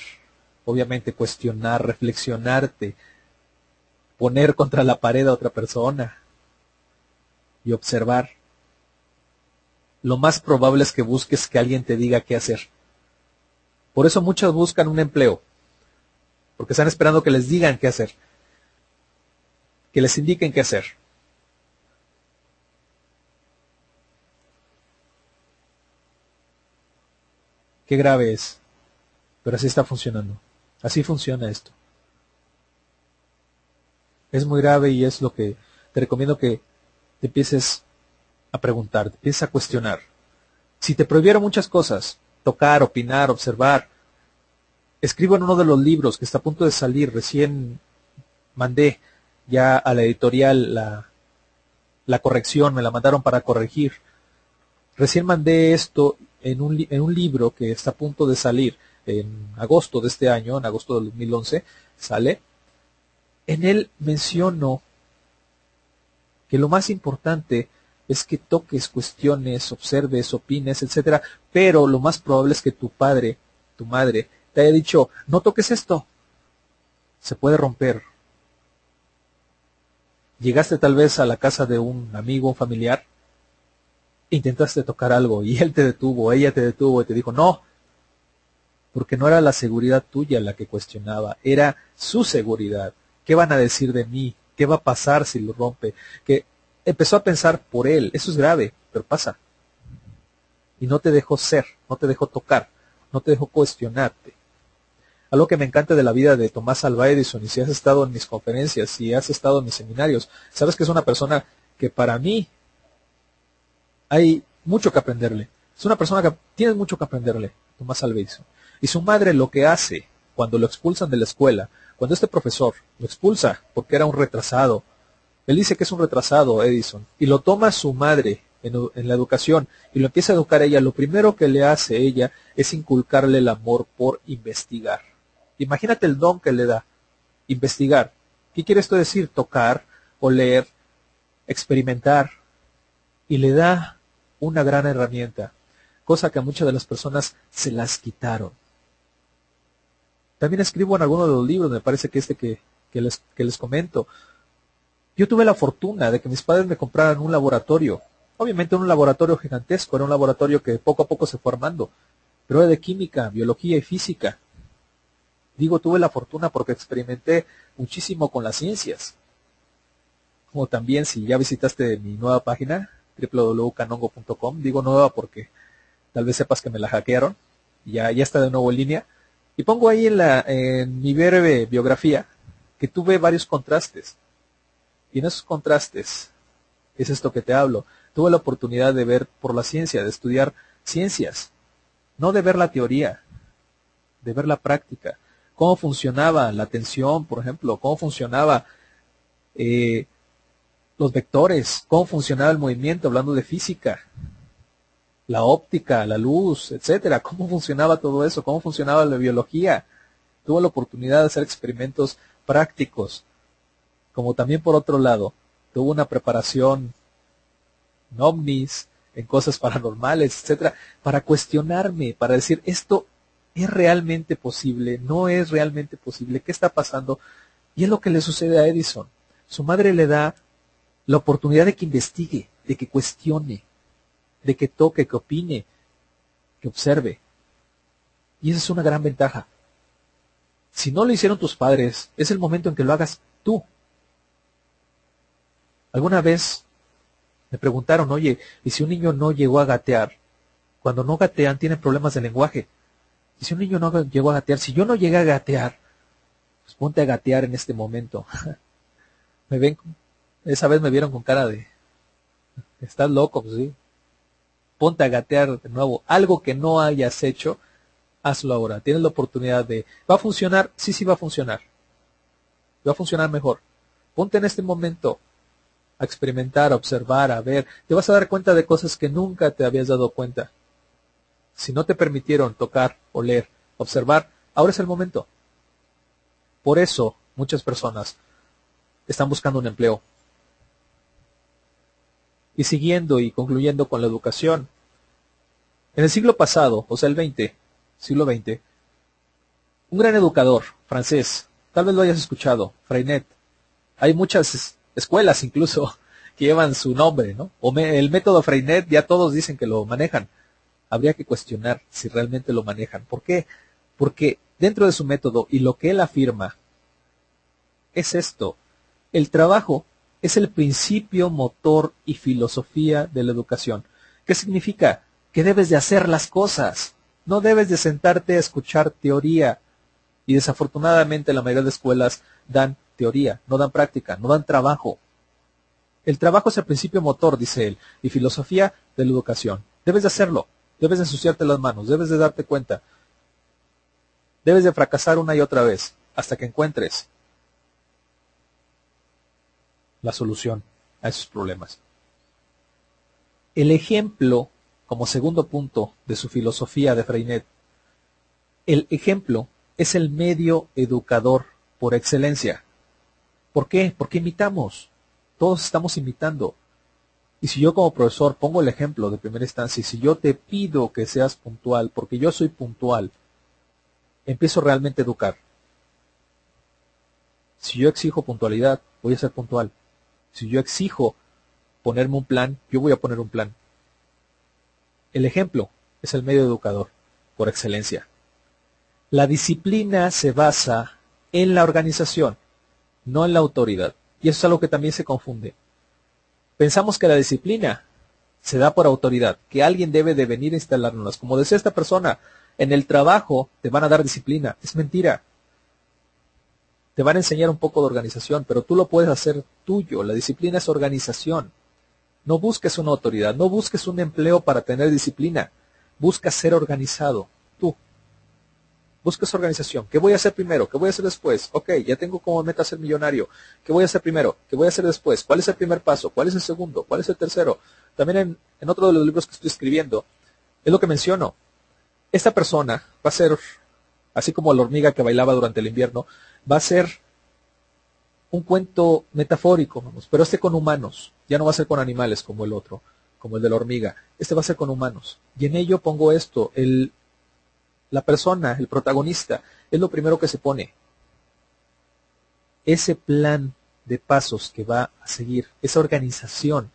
obviamente cuestionar, reflexionarte, poner contra la pared a otra persona y observar. Lo más probable es que busques que alguien te diga qué hacer. Por eso muchos buscan un empleo, porque están esperando que les digan qué hacer, que les indiquen qué hacer. Qué grave es, pero así está funcionando. Así funciona esto. Es muy grave y es lo que te recomiendo que te empieces a preguntar, te empieces a cuestionar. Si te prohibieron muchas cosas, tocar, opinar, observar, escribo en uno de los libros que está a punto de salir, recién mandé ya a la editorial la, la corrección, me la mandaron para corregir. Recién mandé esto en un, en un libro que está a punto de salir en agosto de este año, en agosto del 2011, sale. En él menciono que lo más importante es que toques cuestiones, observes, opines, etcétera, pero lo más probable es que tu padre, tu madre, te haya dicho, no toques esto, se puede romper. Llegaste tal vez a la casa de un amigo, un familiar, intentaste tocar algo y él te detuvo, ella te detuvo y te dijo, no, porque no era la seguridad tuya la que cuestionaba, era su seguridad. ¿Qué van a decir de mí? ¿Qué va a pasar si lo rompe? Que empezó a pensar por él, eso es grave, pero pasa. Y no te dejó ser, no te dejó tocar, no te dejó cuestionarte. Algo que me encanta de la vida de Tomás Alva Edison, y si has estado en mis conferencias, si has estado en mis seminarios, sabes que es una persona que para mí hay mucho que aprenderle. Es una persona que tienes mucho que aprenderle, Tomás Alva Edison. Y su madre lo que hace cuando lo expulsan de la escuela, cuando este profesor lo expulsa porque era un retrasado, él dice que es un retrasado, Edison, y lo toma su madre en, la educación y lo empieza a educar ella, lo primero que le hace ella es inculcarle el amor por investigar. Imagínate el don que le da, investigar. ¿Qué quiere esto decir? Tocar, oler, experimentar. Y le da una gran herramienta, cosa que a muchas de las personas se las quitaron. También escribo en alguno de los libros, me parece que este que, les, que les comento. Yo tuve la fortuna de que mis padres me compraran un laboratorio. Obviamente un laboratorio gigantesco, era un laboratorio que poco a poco se fue armando, pero era de química, biología y física. Digo, tuve la fortuna porque experimenté muchísimo con las ciencias. Como también si ya visitaste mi nueva página, www.canongo.com, digo nueva porque tal vez sepas que me la hackearon, ya, ya está de nuevo en línea. Y pongo ahí en, la, en mi breve biografía que tuve varios contrastes. Y en esos contrastes, es esto que te hablo, tuve la oportunidad de ver por la ciencia, de estudiar ciencias, no de ver la teoría, de ver la práctica, cómo funcionaba la tensión, por ejemplo, cómo funcionaba eh, los vectores, cómo funcionaba el movimiento, hablando de física, la óptica, la luz, etcétera, cómo funcionaba todo eso, cómo funcionaba la biología. Tuve la oportunidad de hacer experimentos prácticos, como también por otro lado, tuve una preparación en ovnis, en cosas paranormales, etcétera, para cuestionarme, para decir esto es realmente posible, no es realmente posible, ¿qué está pasando? Y es lo que le sucede a Edison. Su madre le da la oportunidad de que investigue, de que cuestione, de que toque, que opine, que observe. Y esa es una gran ventaja. Si no lo hicieron tus padres, es el momento en que lo hagas tú. Alguna vez me preguntaron, oye, ¿y si un niño no llegó a gatear? Cuando no gatean tienen problemas de lenguaje. ¿Y si un niño no llegó a gatear? Si yo no llegué a gatear, pues ponte a gatear en este momento. me ven, esa vez me vieron con cara de, estás loco, pues sí ponte a gatear de nuevo. Algo que no hayas hecho, hazlo ahora. Tienes la oportunidad de... ¿Va a funcionar? Sí, sí va a funcionar. Va a funcionar mejor. Ponte en este momento a experimentar, a observar, a ver. Te vas a dar cuenta de cosas que nunca te habías dado cuenta. Si no te permitieron tocar, oler, observar, ahora es el momento. Por eso muchas personas están buscando un empleo. Y siguiendo y concluyendo con la educación, en el siglo pasado, o sea, el 20, siglo XX, un gran educador francés, tal vez lo hayas escuchado, Freinet. Hay muchas escuelas incluso que llevan su nombre, ¿no? O el método Freinet ya todos dicen que lo manejan. Habría que cuestionar si realmente lo manejan. ¿Por qué? Porque dentro de su método y lo que él afirma es esto. El trabajo es el principio, motor y filosofía de la educación. ¿Qué significa? Que debes de hacer las cosas. No debes de sentarte a escuchar teoría. Y desafortunadamente la mayoría de escuelas dan teoría, no dan práctica, no dan trabajo. El trabajo es el principio motor, dice él, y filosofía de la educación. Debes de hacerlo, debes de ensuciarte las manos, debes de darte cuenta. Debes de fracasar una y otra vez hasta que encuentres la solución a esos problemas. El ejemplo, como segundo punto de su filosofía de Freinet, el ejemplo es el medio educador por excelencia. ¿Por qué? Porque imitamos. Todos estamos imitando. Y si yo como profesor pongo el ejemplo de primera instancia, y si yo te pido que seas puntual, porque yo soy puntual, empiezo realmente a educar. Si yo exijo puntualidad, voy a ser puntual. Si yo exijo ponerme un plan, yo voy a poner un plan. El ejemplo es el medio educador por excelencia. La disciplina se basa en la organización, no en la autoridad. Y eso es algo que también se confunde. Pensamos que la disciplina se da por autoridad, que alguien debe de venir a instalárnoslas. Como decía esta persona, en el trabajo te van a dar disciplina. Es mentira. Te van a enseñar un poco de organización, pero tú lo puedes hacer tuyo. La disciplina es organización. No busques una autoridad, no busques un empleo para tener disciplina. Busca ser organizado. Busca su organización. ¿Qué voy a hacer primero? ¿Qué voy a hacer después? Ok, ya tengo como meta ser millonario. ¿Qué voy a hacer primero? ¿Qué voy a hacer después? ¿Cuál es el primer paso? ¿Cuál es el segundo? ¿Cuál es el tercero? También en, en otro de los libros que estoy escribiendo, es lo que menciono. Esta persona va a ser, así como la hormiga que bailaba durante el invierno, va a ser un cuento metafórico, vamos, pero este con humanos, ya no va a ser con animales como el otro, como el de la hormiga, este va a ser con humanos. Y en ello pongo esto, el la persona, el protagonista, es lo primero que se pone. Ese plan de pasos que va a seguir, esa organización.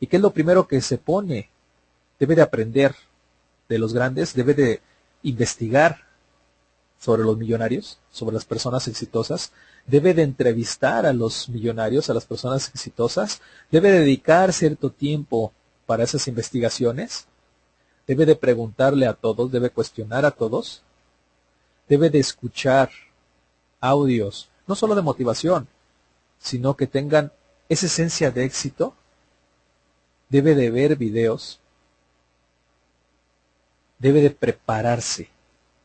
¿Y qué es lo primero que se pone? Debe de aprender de los grandes, debe de investigar sobre los millonarios, sobre las personas exitosas, debe de entrevistar a los millonarios, a las personas exitosas, debe dedicar cierto tiempo para esas investigaciones, debe de preguntarle a todos, debe cuestionar a todos, debe de escuchar audios, no solo de motivación, sino que tengan esa esencia de éxito, debe de ver videos, debe de prepararse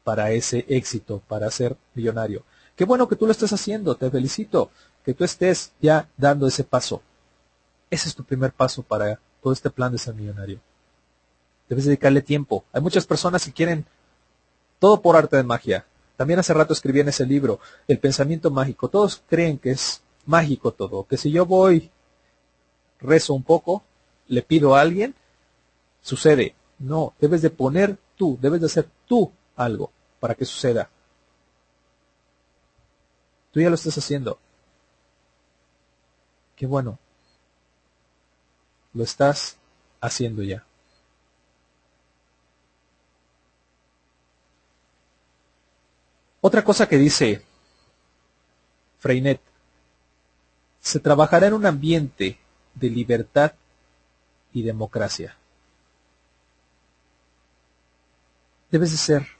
para ese éxito, para ser millonario. Qué bueno que tú lo estés haciendo, te felicito, que tú estés ya dando ese paso. Ese es tu primer paso para todo este plan de ser millonario. Debes dedicarle tiempo. Hay muchas personas que quieren todo por arte de magia. También hace rato escribí en ese libro, El pensamiento mágico. Todos creen que es mágico todo, que si yo voy, rezo un poco, le pido a alguien, sucede. No, debes de poner tú, debes de hacer tú algo para que suceda. Tú ya lo estás haciendo. Qué bueno. Lo estás haciendo ya. Otra cosa que dice Freinet, se trabajará en un ambiente de libertad y democracia. Debes de ser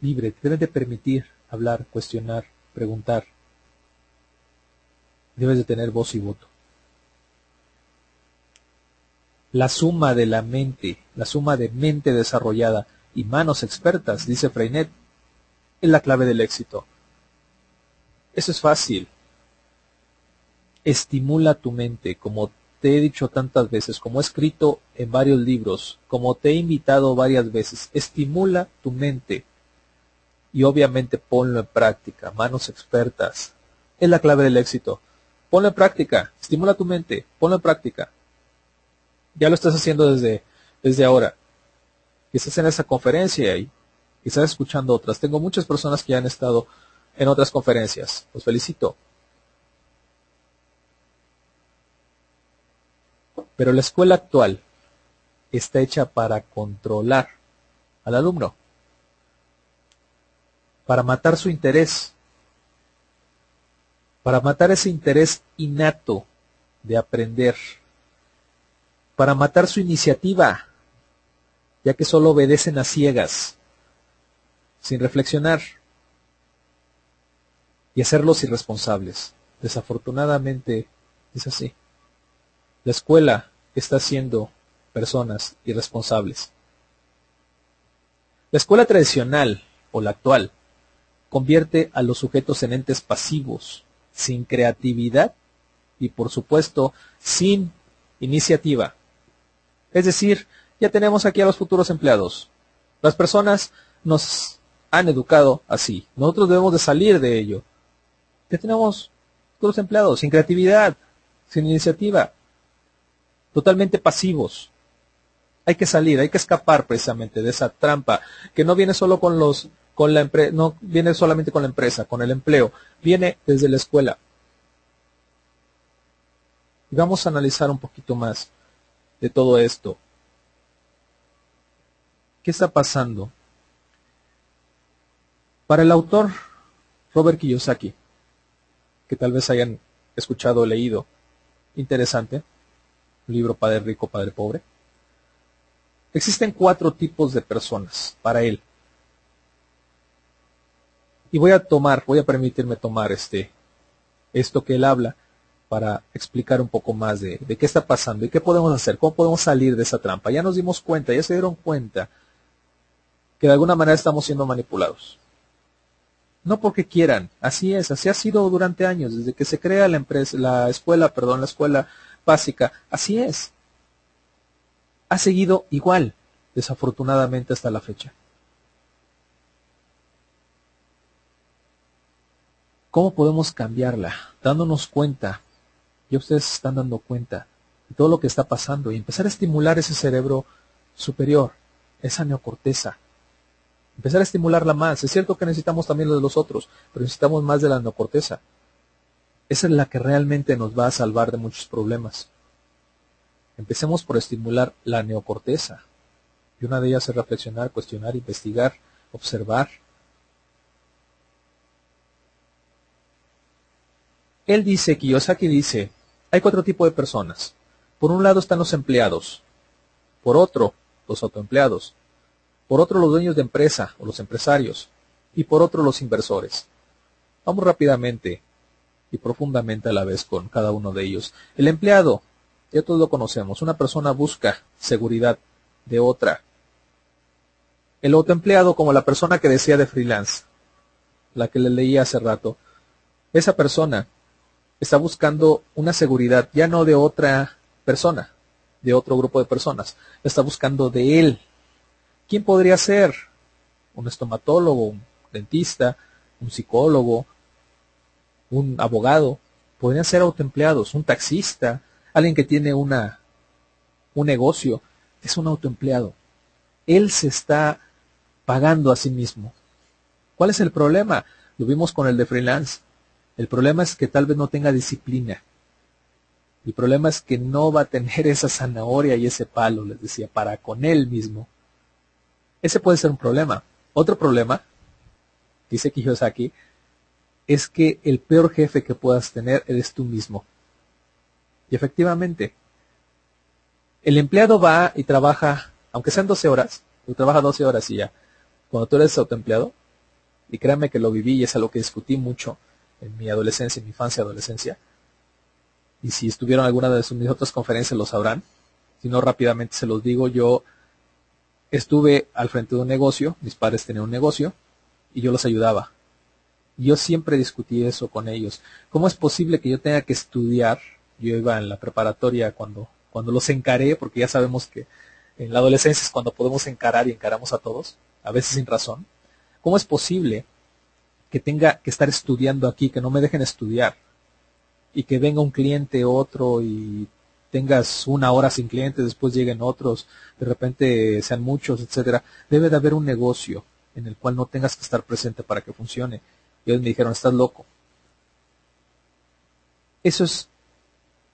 libre, debes de permitir hablar, cuestionar, preguntar. Debes de tener voz y voto. La suma de la mente, la suma de mente desarrollada y manos expertas, dice Freinet, es la clave del éxito. Eso es fácil. estimula tu mente, como te he dicho tantas veces, como he escrito en varios libros, como te he invitado varias veces, estimula tu mente y obviamente ponlo en práctica, manos expertas. Es la clave del éxito. Ponlo en práctica, estimula tu mente, ponlo en práctica. Ya lo estás haciendo desde, desde ahora. Estás en esa conferencia y estás escuchando otras. Tengo muchas personas que ya han estado en otras conferencias. Los felicito. Pero la escuela actual está hecha para controlar al alumno, para matar su interés, para matar ese interés innato de aprender, para matar su iniciativa, ya que solo obedecen a ciegas, sin reflexionar, y hacerlos irresponsables. Desafortunadamente es así. La escuela está haciendo personas irresponsables. La escuela tradicional o la actual convierte a los sujetos en entes pasivos, sin creatividad y por supuesto sin iniciativa. Es decir, ya tenemos aquí a los futuros empleados. Las personas nos han educado así. Nosotros debemos de salir de ello. Ya tenemos futuros empleados sin creatividad, sin iniciativa totalmente pasivos. Hay que salir, hay que escapar precisamente de esa trampa que no viene solo con los con la empresa, no viene solamente con la empresa, con el empleo, viene desde la escuela. Y vamos a analizar un poquito más de todo esto. ¿Qué está pasando? Para el autor Robert Kiyosaki, que tal vez hayan escuchado o leído, interesante, libro Padre Rico, Padre Pobre. Existen cuatro tipos de personas para él. Y voy a tomar, voy a permitirme tomar este, esto que él habla para explicar un poco más de, de, qué está pasando y qué podemos hacer, cómo podemos salir de esa trampa. Ya nos dimos cuenta, ya se dieron cuenta que de alguna manera estamos siendo manipulados. No porque quieran, así es, así ha sido durante años, desde que se crea la empresa, la escuela, perdón, la escuela básica. Así es. Ha seguido igual, desafortunadamente hasta la fecha. ¿Cómo podemos cambiarla? Dándonos cuenta, y ustedes están dando cuenta de todo lo que está pasando y empezar a estimular ese cerebro superior, esa neocorteza. Empezar a estimularla más. Es cierto que necesitamos también lo de los otros, pero necesitamos más de la neocorteza. Esa es la que realmente nos va a salvar de muchos problemas. Empecemos por estimular la neocorteza. Y una de ellas es reflexionar, cuestionar, investigar, observar. Él dice, Kiyosaki dice, hay cuatro tipos de personas. Por un lado están los empleados. Por otro, los autoempleados. Por otro, los dueños de empresa o los empresarios. Y por otro, los inversores. Vamos rápidamente y profundamente a la vez con cada uno de ellos. El empleado, ya todos lo conocemos, una persona busca seguridad de otra. El otro empleado, como la persona que decía de freelance, la que le leía hace rato, esa persona está buscando una seguridad ya no de otra persona, de otro grupo de personas, está buscando de él. ¿Quién podría ser? Un estomatólogo, un dentista, un psicólogo, un abogado, podrían ser autoempleados, un taxista, alguien que tiene una, un negocio, es un autoempleado. Él se está pagando a sí mismo. ¿Cuál es el problema? Lo vimos con el de freelance. El problema es que tal vez no tenga disciplina. El problema es que no va a tener esa zanahoria y ese palo, les decía, para con él mismo. Ese puede ser un problema. Otro problema, dice Kiyosaki, es que el peor jefe que puedas tener eres tú mismo. Y efectivamente, el empleado va y trabaja, aunque sean 12 horas, o trabaja 12 horas y ya. Cuando tú eres autoempleado, y créanme que lo viví y es algo que discutí mucho en mi adolescencia, en mi infancia, adolescencia, y si estuvieron alguna de mis otras conferencias lo sabrán, si no rápidamente se los digo, yo estuve al frente de un negocio, mis padres tenían un negocio, y yo los ayudaba Yo siempre discutí eso con ellos. ¿Cómo es posible que yo tenga que estudiar? Yo iba en la preparatoria cuando, cuando los encaré, porque ya sabemos que en la adolescencia es cuando podemos encarar y encaramos a todos, a veces sin razón. ¿Cómo es posible que tenga que estar estudiando aquí, que no me dejen estudiar? Y que venga un cliente, otro, y tengas una hora sin clientes, después lleguen otros, de repente sean muchos, etcétera. Debe de haber un negocio en el cual no tengas que estar presente para que funcione. Y ellos me dijeron, estás loco. Eso es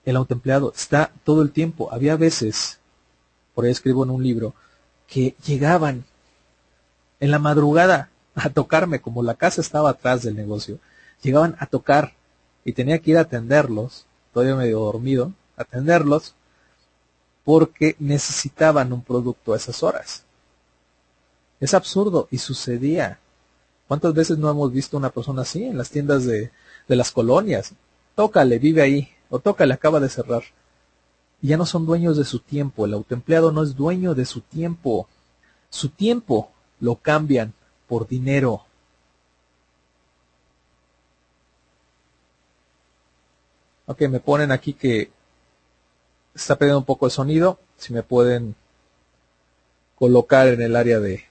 el autoempleado. Está todo el tiempo. Había veces, por ahí escribo en un libro, que llegaban en la madrugada a tocarme, como la casa estaba atrás del negocio. Llegaban a tocar y tenía que ir a atenderlos, todavía medio dormido, atenderlos, porque necesitaban un producto a esas horas. Es absurdo y sucedía. ¿Cuántas veces no hemos visto una persona así en las tiendas de, de las colonias? Tócale, vive ahí, o tócale, acaba de cerrar. Y ya no son dueños de su tiempo. El autoempleado no es dueño de su tiempo. Su tiempo lo cambian por dinero. Ok, me ponen aquí que está perdiendo un poco el sonido. Si me pueden colocar en el área de,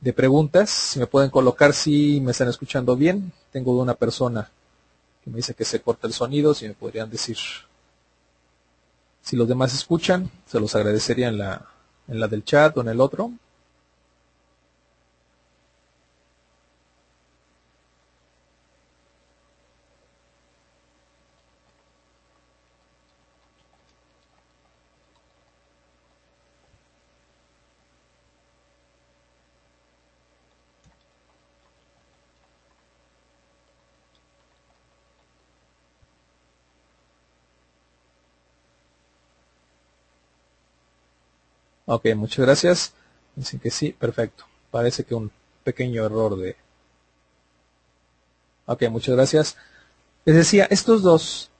de preguntas, si me pueden colocar si me están escuchando bien. Tengo una persona que me dice que se corta el sonido, si me podrían decir si los demás escuchan, se los agradecería en la, en la del chat o en el otro. Ok, muchas gracias. Dicen que sí, perfecto. Parece que un pequeño error de... Ok, muchas gracias. Les decía, estos dos,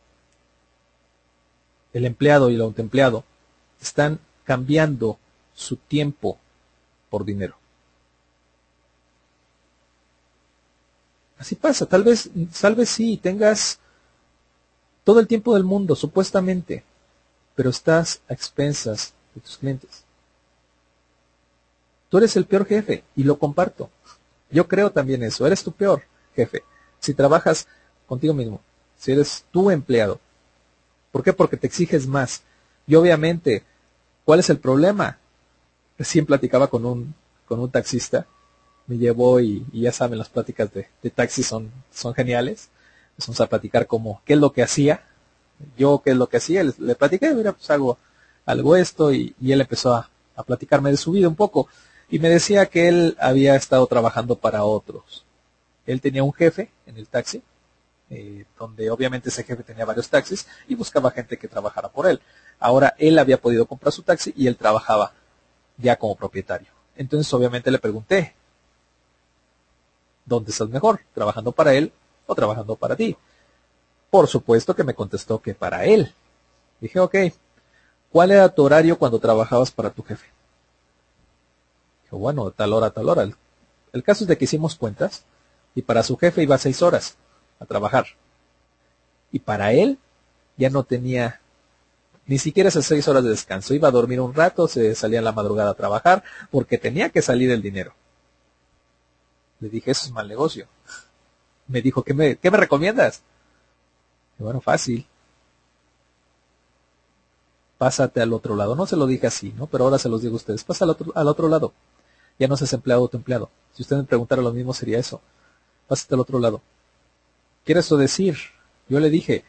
el empleado y el autoempleado, están cambiando su tiempo por dinero. Así pasa, tal vez, tal vez sí, tengas todo el tiempo del mundo, supuestamente, pero estás a expensas de tus clientes. Tú eres el peor jefe y lo comparto. Yo creo también eso. Eres tu peor jefe. Si trabajas contigo mismo, si eres tu empleado. ¿Por qué? Porque te exiges más. Y obviamente, ¿cuál es el problema? Recién platicaba con un, con un taxista. Me llevó y, ya saben, las pláticas de, de taxi son, son geniales. Vamos a platicar como qué es lo que hacía. Yo qué es lo que hacía. Le, le platiqué, mira, pues hago algo esto y, y él empezó a, a platicarme de su vida un poco y me decía que él había estado trabajando para otros. Él tenía un jefe en el taxi, eh, donde obviamente ese jefe tenía varios taxis y buscaba gente que trabajara por él. Ahora él había podido comprar su taxi y él trabajaba ya como propietario. Entonces obviamente le pregunté, ¿dónde estás mejor? ¿Trabajando para él o trabajando para ti? Por supuesto que me contestó que para él. Dije, ok, ¿cuál era tu horario cuando trabajabas para tu jefe? Bueno, tal hora, tal hora. El, caso es de que hicimos cuentas y para su jefe iba seis horas a trabajar. Y para él ya no tenía ni siquiera esas seis horas de descanso. Iba a dormir un rato, se salía en la madrugada a trabajar porque tenía que salir el dinero. Le dije, eso es mal negocio. Me dijo, ¿qué me, qué me recomiendas? Bueno, fácil. Pásate al otro lado. No se lo dije así, ¿no? Pero ahora se los digo a ustedes. Pasa al otro, al otro lado ya no seas empleado o empleado. Si usted me preguntara lo mismo sería eso. Pásate al otro lado. ¿Quiere eso decir? Yo le dije,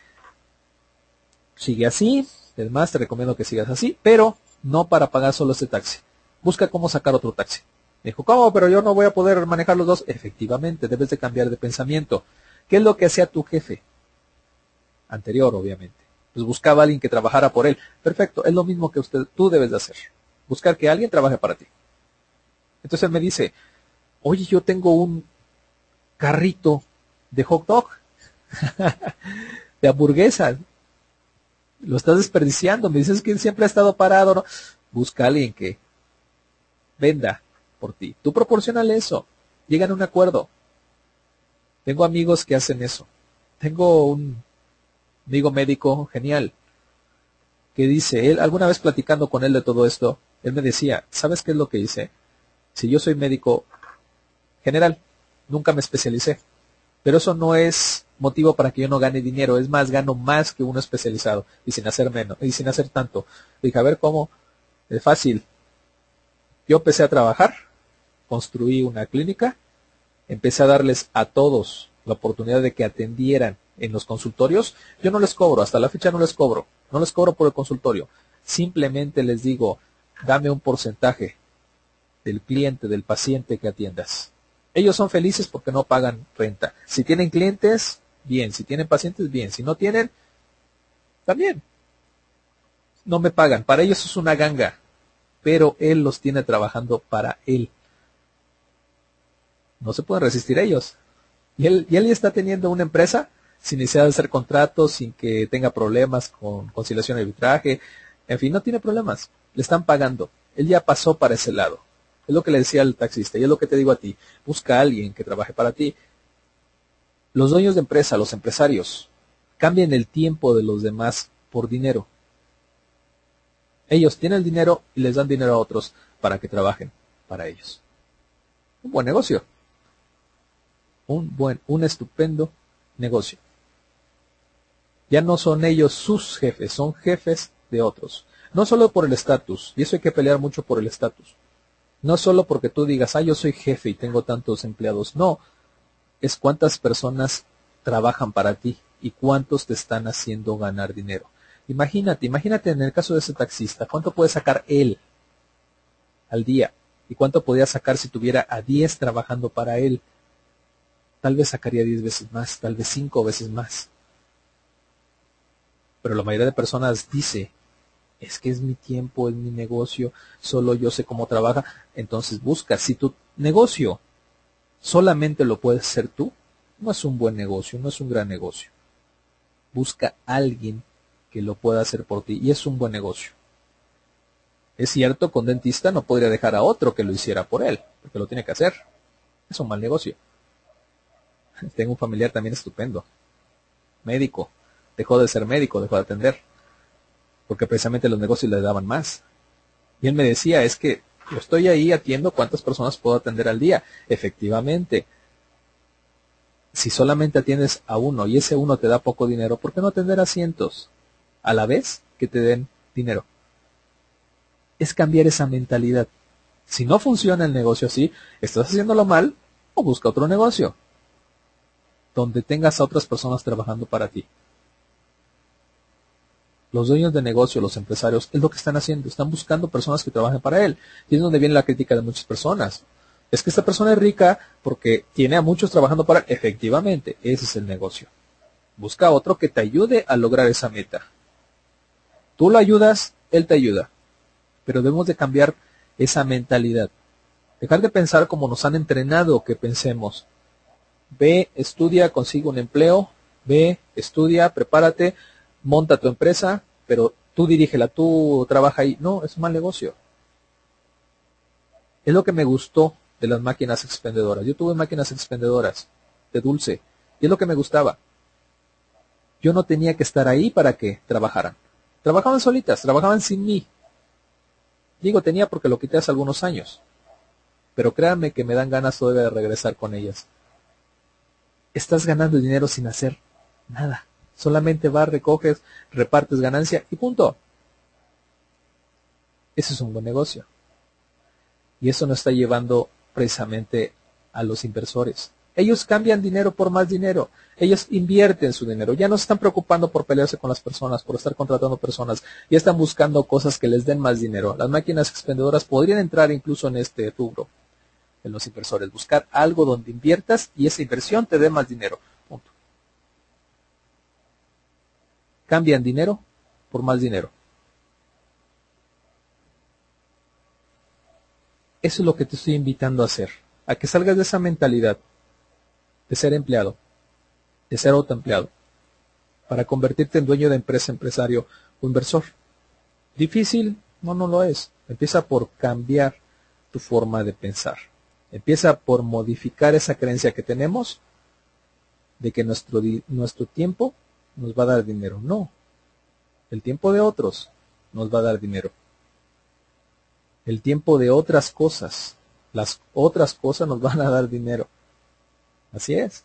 sigue así, es más, te recomiendo que sigas así, pero no para pagar solo este taxi. Busca cómo sacar otro taxi. Me dijo, ¿cómo? Pero yo no voy a poder manejar los dos. Efectivamente, debes de cambiar de pensamiento. ¿Qué es lo que hacía tu jefe? Anterior, obviamente. Pues buscaba a alguien que trabajara por él. Perfecto, es lo mismo que usted, tú debes de hacer. Buscar que alguien trabaje para ti. Entonces él me dice, oye, yo tengo un carrito de hot dog, de hamburguesa, lo estás desperdiciando, me dices que siempre ha estado parado, ¿no? Busca a alguien que venda por ti. Tú proporcionale eso, llegan a un acuerdo. Tengo amigos que hacen eso. Tengo un amigo médico genial que dice, él alguna vez platicando con él de todo esto, él me decía, ¿sabes qué es lo que hice? Si yo soy médico general, nunca me especialicé, pero eso no es motivo para que yo no gane dinero, es más, gano más que uno especializado y sin hacer menos, y sin hacer tanto. Dije, a ver cómo, es fácil. Yo empecé a trabajar, construí una clínica, empecé a darles a todos la oportunidad de que atendieran en los consultorios. Yo no les cobro, hasta la fecha no les cobro, no les cobro por el consultorio. Simplemente les digo, dame un porcentaje del cliente, del paciente que atiendas. Ellos son felices porque no pagan renta. Si tienen clientes, bien. Si tienen pacientes, bien. Si no tienen, también. No me pagan. Para ellos es una ganga. Pero él los tiene trabajando para él. No se pueden resistir ellos. Y él, y él está teniendo una empresa sin necesidad de hacer contratos, sin que tenga problemas con conciliación y arbitraje. En fin, no tiene problemas. Le están pagando. Él ya pasó para ese lado. Es lo que le decía al taxista y es lo que te digo a ti. Busca a alguien que trabaje para ti. Los dueños de empresa, los empresarios, cambian el tiempo de los demás por dinero. Ellos tienen el dinero y les dan dinero a otros para que trabajen para ellos. Un buen negocio. Un buen, un estupendo negocio. Ya no son ellos sus jefes, son jefes de otros. No solo por el estatus, y eso hay que pelear mucho por el estatus. No solo porque tú digas, ah, yo soy jefe y tengo tantos empleados. No, es cuántas personas trabajan para ti y cuántos te están haciendo ganar dinero. Imagínate, imagínate en el caso de ese taxista, cuánto puede sacar él al día y cuánto podría sacar si tuviera a 10 trabajando para él. Tal vez sacaría 10 veces más, tal vez 5 veces más. Pero la mayoría de personas dice, es que es mi tiempo, es mi negocio, solo yo sé cómo trabaja, entonces busca. Si tu negocio solamente lo puedes hacer tú, no es un buen negocio, no es un gran negocio. Busca a alguien que lo pueda hacer por ti y es un buen negocio. Es cierto, con dentista no podría dejar a otro que lo hiciera por él, porque lo tiene que hacer. Es un mal negocio. Tengo un familiar también estupendo. Médico. Dejó de ser médico, dejó de atender porque precisamente los negocios le daban más. Y él me decía, es que yo estoy ahí atiendo cuántas personas puedo atender al día. Efectivamente, si solamente atiendes a uno y ese uno te da poco dinero, ¿por qué no atender a cientos a la vez que te den dinero? Es cambiar esa mentalidad. Si no funciona el negocio así, estás haciéndolo mal o busca otro negocio donde tengas a otras personas trabajando para ti. Los dueños de negocio, los empresarios, es lo que están haciendo. Están buscando personas que trabajen para él. Y es donde viene la crítica de muchas personas. Es que esta persona es rica porque tiene a muchos trabajando para él. Efectivamente, ese es el negocio. Busca a otro que te ayude a lograr esa meta. Tú lo ayudas, él te ayuda. Pero debemos de cambiar esa mentalidad. Dejar de pensar como nos han entrenado que pensemos. Ve, estudia, consigue un empleo. Ve, estudia, prepárate, monta tu empresa, pero tú dirígela, tú trabaja ahí. No, es un mal negocio. Es lo que me gustó de las máquinas expendedoras. Yo tuve máquinas expendedoras de dulce y es lo que me gustaba. Yo no tenía que estar ahí para que trabajaran. Trabajaban solitas, trabajaban sin mí. Digo tenía porque lo quité hace algunos años. Pero créanme que me dan ganas todavía de regresar con ellas. Estás ganando dinero sin hacer nada. Solamente vas, recoges, repartes ganancia y punto. Ese es un buen negocio. Y eso no está llevando precisamente a los inversores. Ellos cambian dinero por más dinero. Ellos invierten su dinero. Ya no se están preocupando por pelearse con las personas, por estar contratando personas. Ya están buscando cosas que les den más dinero. Las máquinas expendedoras podrían entrar incluso en este rubro, en los inversores. Buscar algo donde inviertas y esa inversión te dé más dinero. Cambian dinero por más dinero. Eso es lo que te estoy invitando a hacer, a que salgas de esa mentalidad de ser empleado, de ser autoempleado, para convertirte en dueño de empresa, empresario o inversor. ¿Difícil? No, no lo es. Empieza por cambiar tu forma de pensar. Empieza por modificar esa creencia que tenemos de que nuestro, nuestro tiempo nos va a dar dinero. No. El tiempo de otros nos va a dar dinero. El tiempo de otras cosas. Las otras cosas nos van a dar dinero. Así es.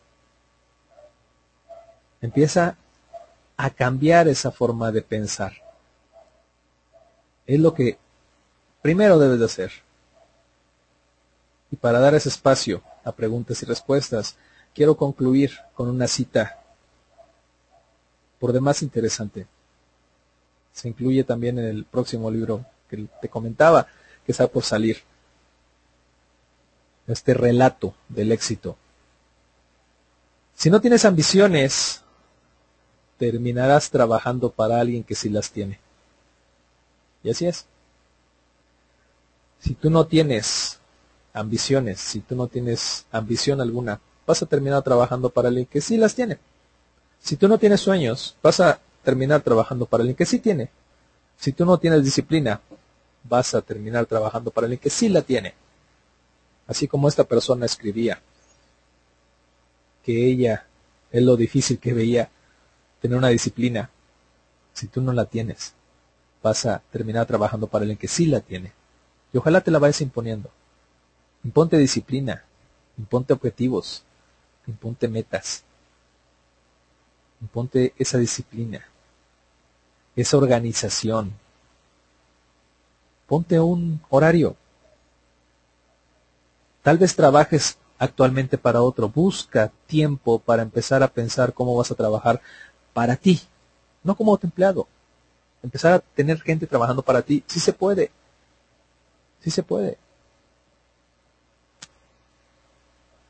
Empieza a cambiar esa forma de pensar. Es lo que primero debes de hacer. Y para dar ese espacio a preguntas y respuestas, quiero concluir con una cita por demás interesante. Se incluye también en el próximo libro que te comentaba, que está por salir. Este relato del éxito. Si no tienes ambiciones, terminarás trabajando para alguien que sí las tiene. Y así es. Si tú no tienes ambiciones, si tú no tienes ambición alguna, vas a terminar trabajando para alguien que sí las tiene. Si tú no tienes sueños, vas a terminar trabajando para alguien que sí tiene. Si tú no tienes disciplina, vas a terminar trabajando para alguien que sí la tiene. Así como esta persona escribía que ella es lo difícil que veía tener una disciplina. Si tú no la tienes, vas a terminar trabajando para alguien que sí la tiene. Y ojalá te la vayas imponiendo. Imponte disciplina, imponte objetivos, imponte metas, imponte esa disciplina, esa organización. Ponte un horario. Tal vez trabajes actualmente para otro. Busca tiempo para empezar a pensar cómo vas a trabajar para ti, no como empleado. Empezar a tener gente trabajando para ti, sí se puede. Sí se puede.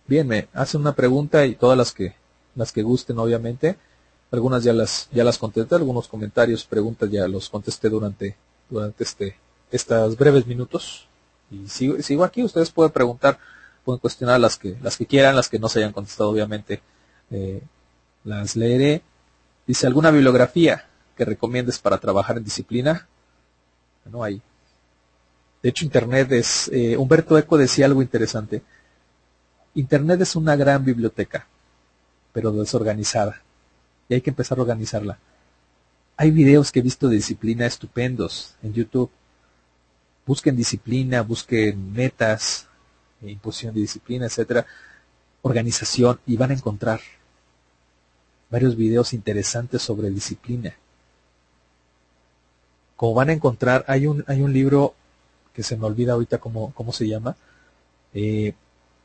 Bien, me hacen una pregunta y todas las que las que gusten, obviamente. Algunas ya las ya las contesté, algunos comentarios, preguntas ya los contesté durante durante este estos breves minutos. Y sigo, sigo aquí, ustedes pueden preguntar, pueden cuestionar las que las que quieran, las que no se hayan contestado, obviamente eh, las leeré. Dice alguna bibliografía que recomiendes para trabajar en disciplina. No hay. De hecho, Internet es. Eh, Humberto Eco decía algo interesante. Internet es una gran biblioteca, pero desorganizada. Y hay que empezar a organizarla. Hay videos que he visto de disciplina estupendos en YouTube. Busquen disciplina, busquen metas, eh, imposición de disciplina, etcétera, organización y van a encontrar varios videos interesantes sobre disciplina. Como van a encontrar, hay un, hay un libro que se me olvida ahorita cómo, cómo se llama, eh,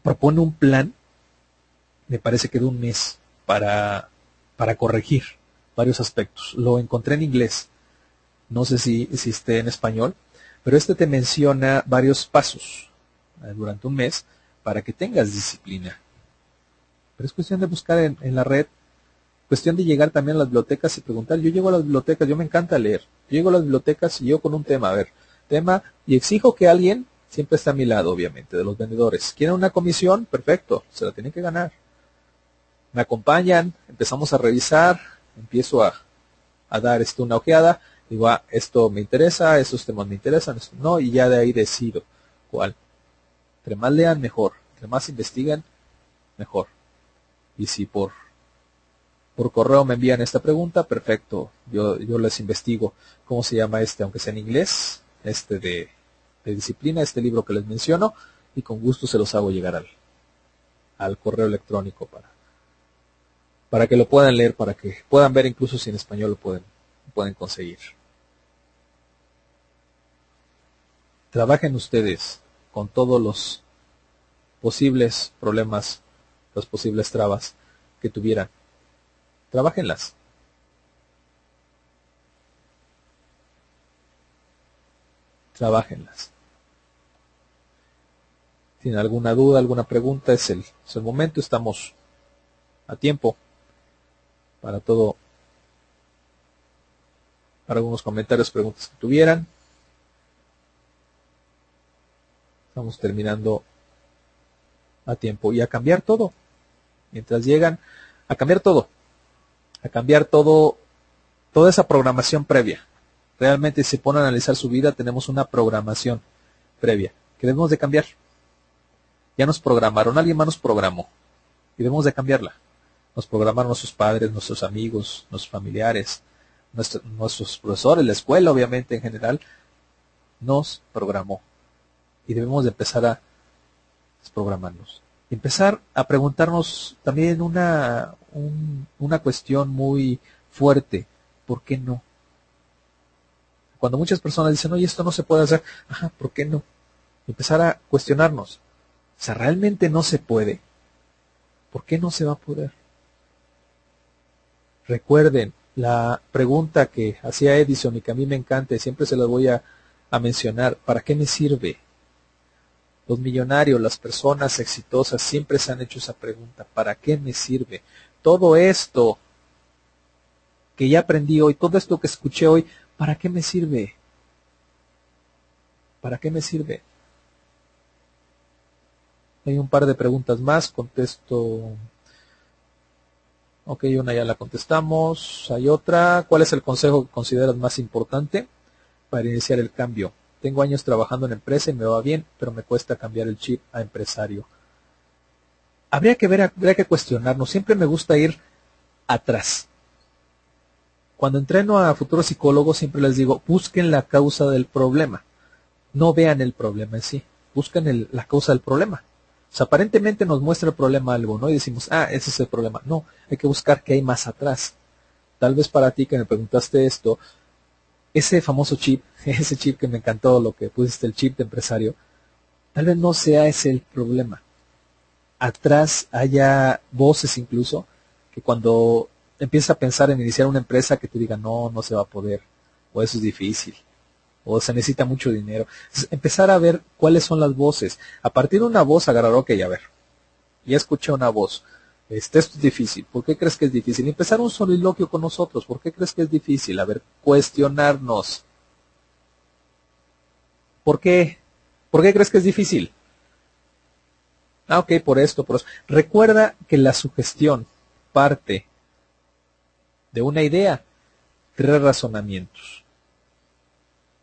propone un plan, me parece que de un mes, para, para corregir varios aspectos. Lo encontré en inglés, no sé si, si esté en español, pero este te menciona varios pasos eh, durante un mes para que tengas disciplina. Pero es cuestión de buscar en, la red, cuestión de llegar también a las bibliotecas y preguntar. Yo llego a las bibliotecas, yo me encanta leer. Yo llego a las bibliotecas y yo con un tema, a ver, tema, y exijo que alguien siempre está a mi lado, obviamente, de los vendedores. ¿Quieren una comisión? Perfecto, se la tienen que ganar. Me acompañan, empezamos a revisar, empiezo a, a dar esto una ojeada, digo, ah, esto me interesa, estos temas me interesan, esto no, y ya de ahí decido cuál. Entre más lean, mejor. Entre más investigan, mejor. Y si por, por correo me envían esta pregunta, perfecto. Yo, yo les investigo cómo se llama este, aunque sea en inglés, este de de disciplina, este libro que les menciono, y con gusto se los hago llegar al, al correo electrónico para, para que lo puedan leer, para que puedan ver incluso si en español lo pueden, pueden conseguir. Trabajen ustedes con todos los posibles problemas, las posibles trabas que tuvieran. Trabajenlas. Trabajenlas tienen alguna duda, alguna pregunta, es el, es el momento, estamos a tiempo para todo, para algunos comentarios, preguntas que tuvieran. Estamos terminando a tiempo y a cambiar todo. Mientras llegan, a cambiar todo. A cambiar todo, toda esa programación previa. Realmente si se pone a analizar su vida, tenemos una programación previa que debemos de cambiar. Ya nos programaron, alguien más nos programó y debemos de cambiarla. Nos programaron nuestros padres, nuestros amigos, nuestros familiares, nuestros profesores, la escuela obviamente en general, nos programó. Y debemos de empezar a desprogramarnos. Empezar a preguntarnos también una, una cuestión muy fuerte. ¿Por qué no? Cuando muchas personas dicen, oye, esto no se puede hacer, ajá, ¿por qué no? Empezar a cuestionarnos. O sea, realmente no se puede. ¿Por qué no se va a poder? Recuerden la pregunta que hacía Edison y que a mí me encanta y siempre se la voy a, a mencionar. ¿Para qué me sirve? Los millonarios, las personas exitosas siempre se han hecho esa pregunta. ¿Para qué me sirve? Todo esto que ya aprendí hoy, todo esto que escuché hoy, ¿para qué me sirve? ¿Para qué me sirve? Hay un par de preguntas más, contesto. Ok, una ya la contestamos. Hay otra. ¿Cuál es el consejo que consideras más importante para iniciar el cambio? Tengo años trabajando en empresa y me va bien, pero me cuesta cambiar el chip a empresario. Habría que ver, habría que cuestionarnos. Siempre me gusta ir atrás. Cuando entreno a futuros psicólogos siempre les digo, busquen la causa del problema. No vean el problema en sí, busquen la causa del problema. Aparentemente nos muestra el problema algo, ¿no? Y decimos, ah, ese es el problema. No, hay que buscar qué hay más atrás. Tal vez para ti que me preguntaste esto, ese famoso chip, ese chip que me encantó, lo que pusiste el chip de empresario, tal vez no sea ese el problema. Atrás haya voces incluso que cuando empiezas a pensar en iniciar una empresa que te diga, no, no se va a poder, o eso es difícil, o se necesita mucho dinero. empezar a ver cuáles son las voces. A partir de una voz agarrar, ok, a ver, ya escuché una voz. Este, esto es difícil. ¿Por qué crees que es difícil? empezar un soliloquio con nosotros. ¿Por qué crees que es difícil? A ver, cuestionarnos. ¿Por qué? ¿Por qué crees que es difícil? Ah, ok, por esto, por eso. Recuerda que la sugestión parte de una idea, tres razonamientos.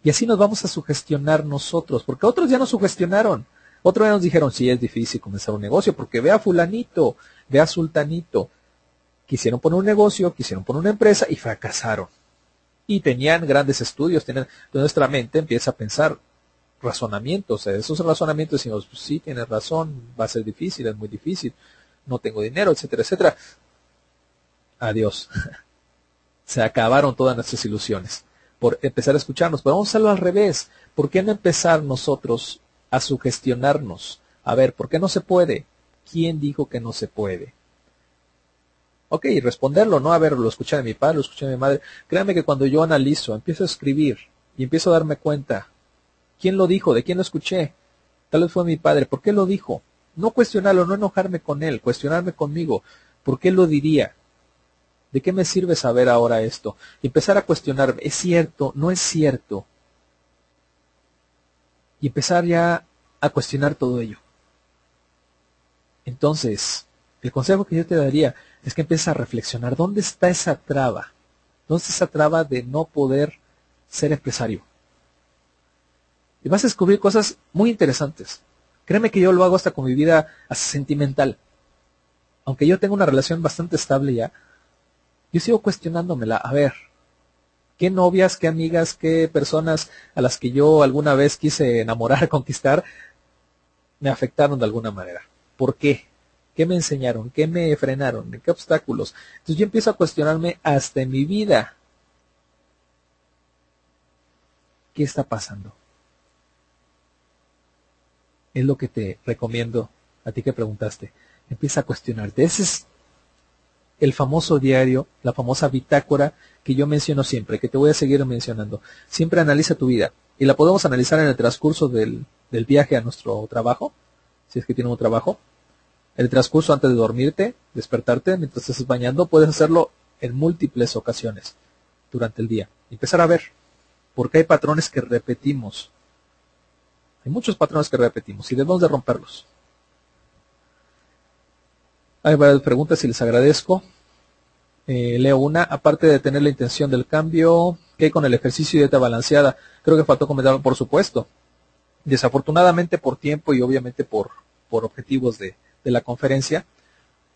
Y así nos vamos a sugestionar nosotros, porque otros ya nos sugestionaron. Otros ya nos dijeron, sí, es difícil comenzar un negocio, porque ve a fulanito, ve a sultanito. Quisieron poner un negocio, quisieron poner una empresa y fracasaron. Y tenían grandes estudios, tenían, nuestra mente empieza a pensar razonamientos. Esos razonamientos decimos, pues tienes razón, va a ser difícil, es muy difícil, no tengo dinero, etcétera, etcétera. Adiós. Se acabaron todas nuestras ilusiones por empezar a escucharnos. Pero vamos a hacerlo al revés. ¿Por qué no empezar nosotros a sugestionarnos? A ver, ¿por qué no se puede? ¿Quién dijo que no se puede? Ok, responderlo, ¿no? A ver, lo escuché de mi padre, lo escuché de mi madre. Créanme que cuando yo analizo, empiezo a escribir y empiezo a darme cuenta, ¿quién lo dijo? ¿De quién lo escuché? Tal vez fue mi padre. ¿Por qué lo dijo? No cuestionarlo, no enojarme con él, cuestionarme conmigo. ¿Por qué lo diría? ¿De qué me sirve saber ahora esto? Y empezar a cuestionarme, ¿es cierto? ¿No es cierto? Y empezar ya a cuestionar todo ello. Entonces, el consejo que yo te daría es que empieces a reflexionar, ¿dónde está esa traba? ¿Dónde está esa traba de no poder ser empresario? Y vas a descubrir cosas muy interesantes. Créeme que yo lo hago hasta con mi vida sentimental. Aunque yo tengo una relación bastante estable ya, yo sigo cuestionándomela. A ver, ¿qué novias, qué amigas, qué personas a las que yo alguna vez quise enamorar, conquistar, me afectaron de alguna manera? ¿Por qué? ¿Qué me enseñaron? ¿Qué me frenaron? ¿En qué obstáculos? Entonces yo empiezo a cuestionarme hasta en mi vida. ¿Qué está pasando? Es lo que te recomiendo a ti que preguntaste. Empieza a cuestionarte. Ese es el famoso diario, la famosa bitácora que yo menciono siempre, que te voy a seguir mencionando. Siempre analiza tu vida y la podemos analizar en el transcurso del, viaje a nuestro trabajo, si es que tiene un trabajo. El transcurso antes de dormirte, despertarte, mientras estás bañando, puedes hacerlo en múltiples ocasiones durante el día. Empezar a ver, porque hay patrones que repetimos. Hay muchos patrones que repetimos y debemos de romperlos. Hay varias preguntas y les agradezco. Eh, leo una. Aparte de tener la intención del cambio, ¿qué hay con el ejercicio y dieta balanceada? Creo que faltó comentarlo, por supuesto. Desafortunadamente por tiempo y obviamente por, por objetivos de, de la conferencia,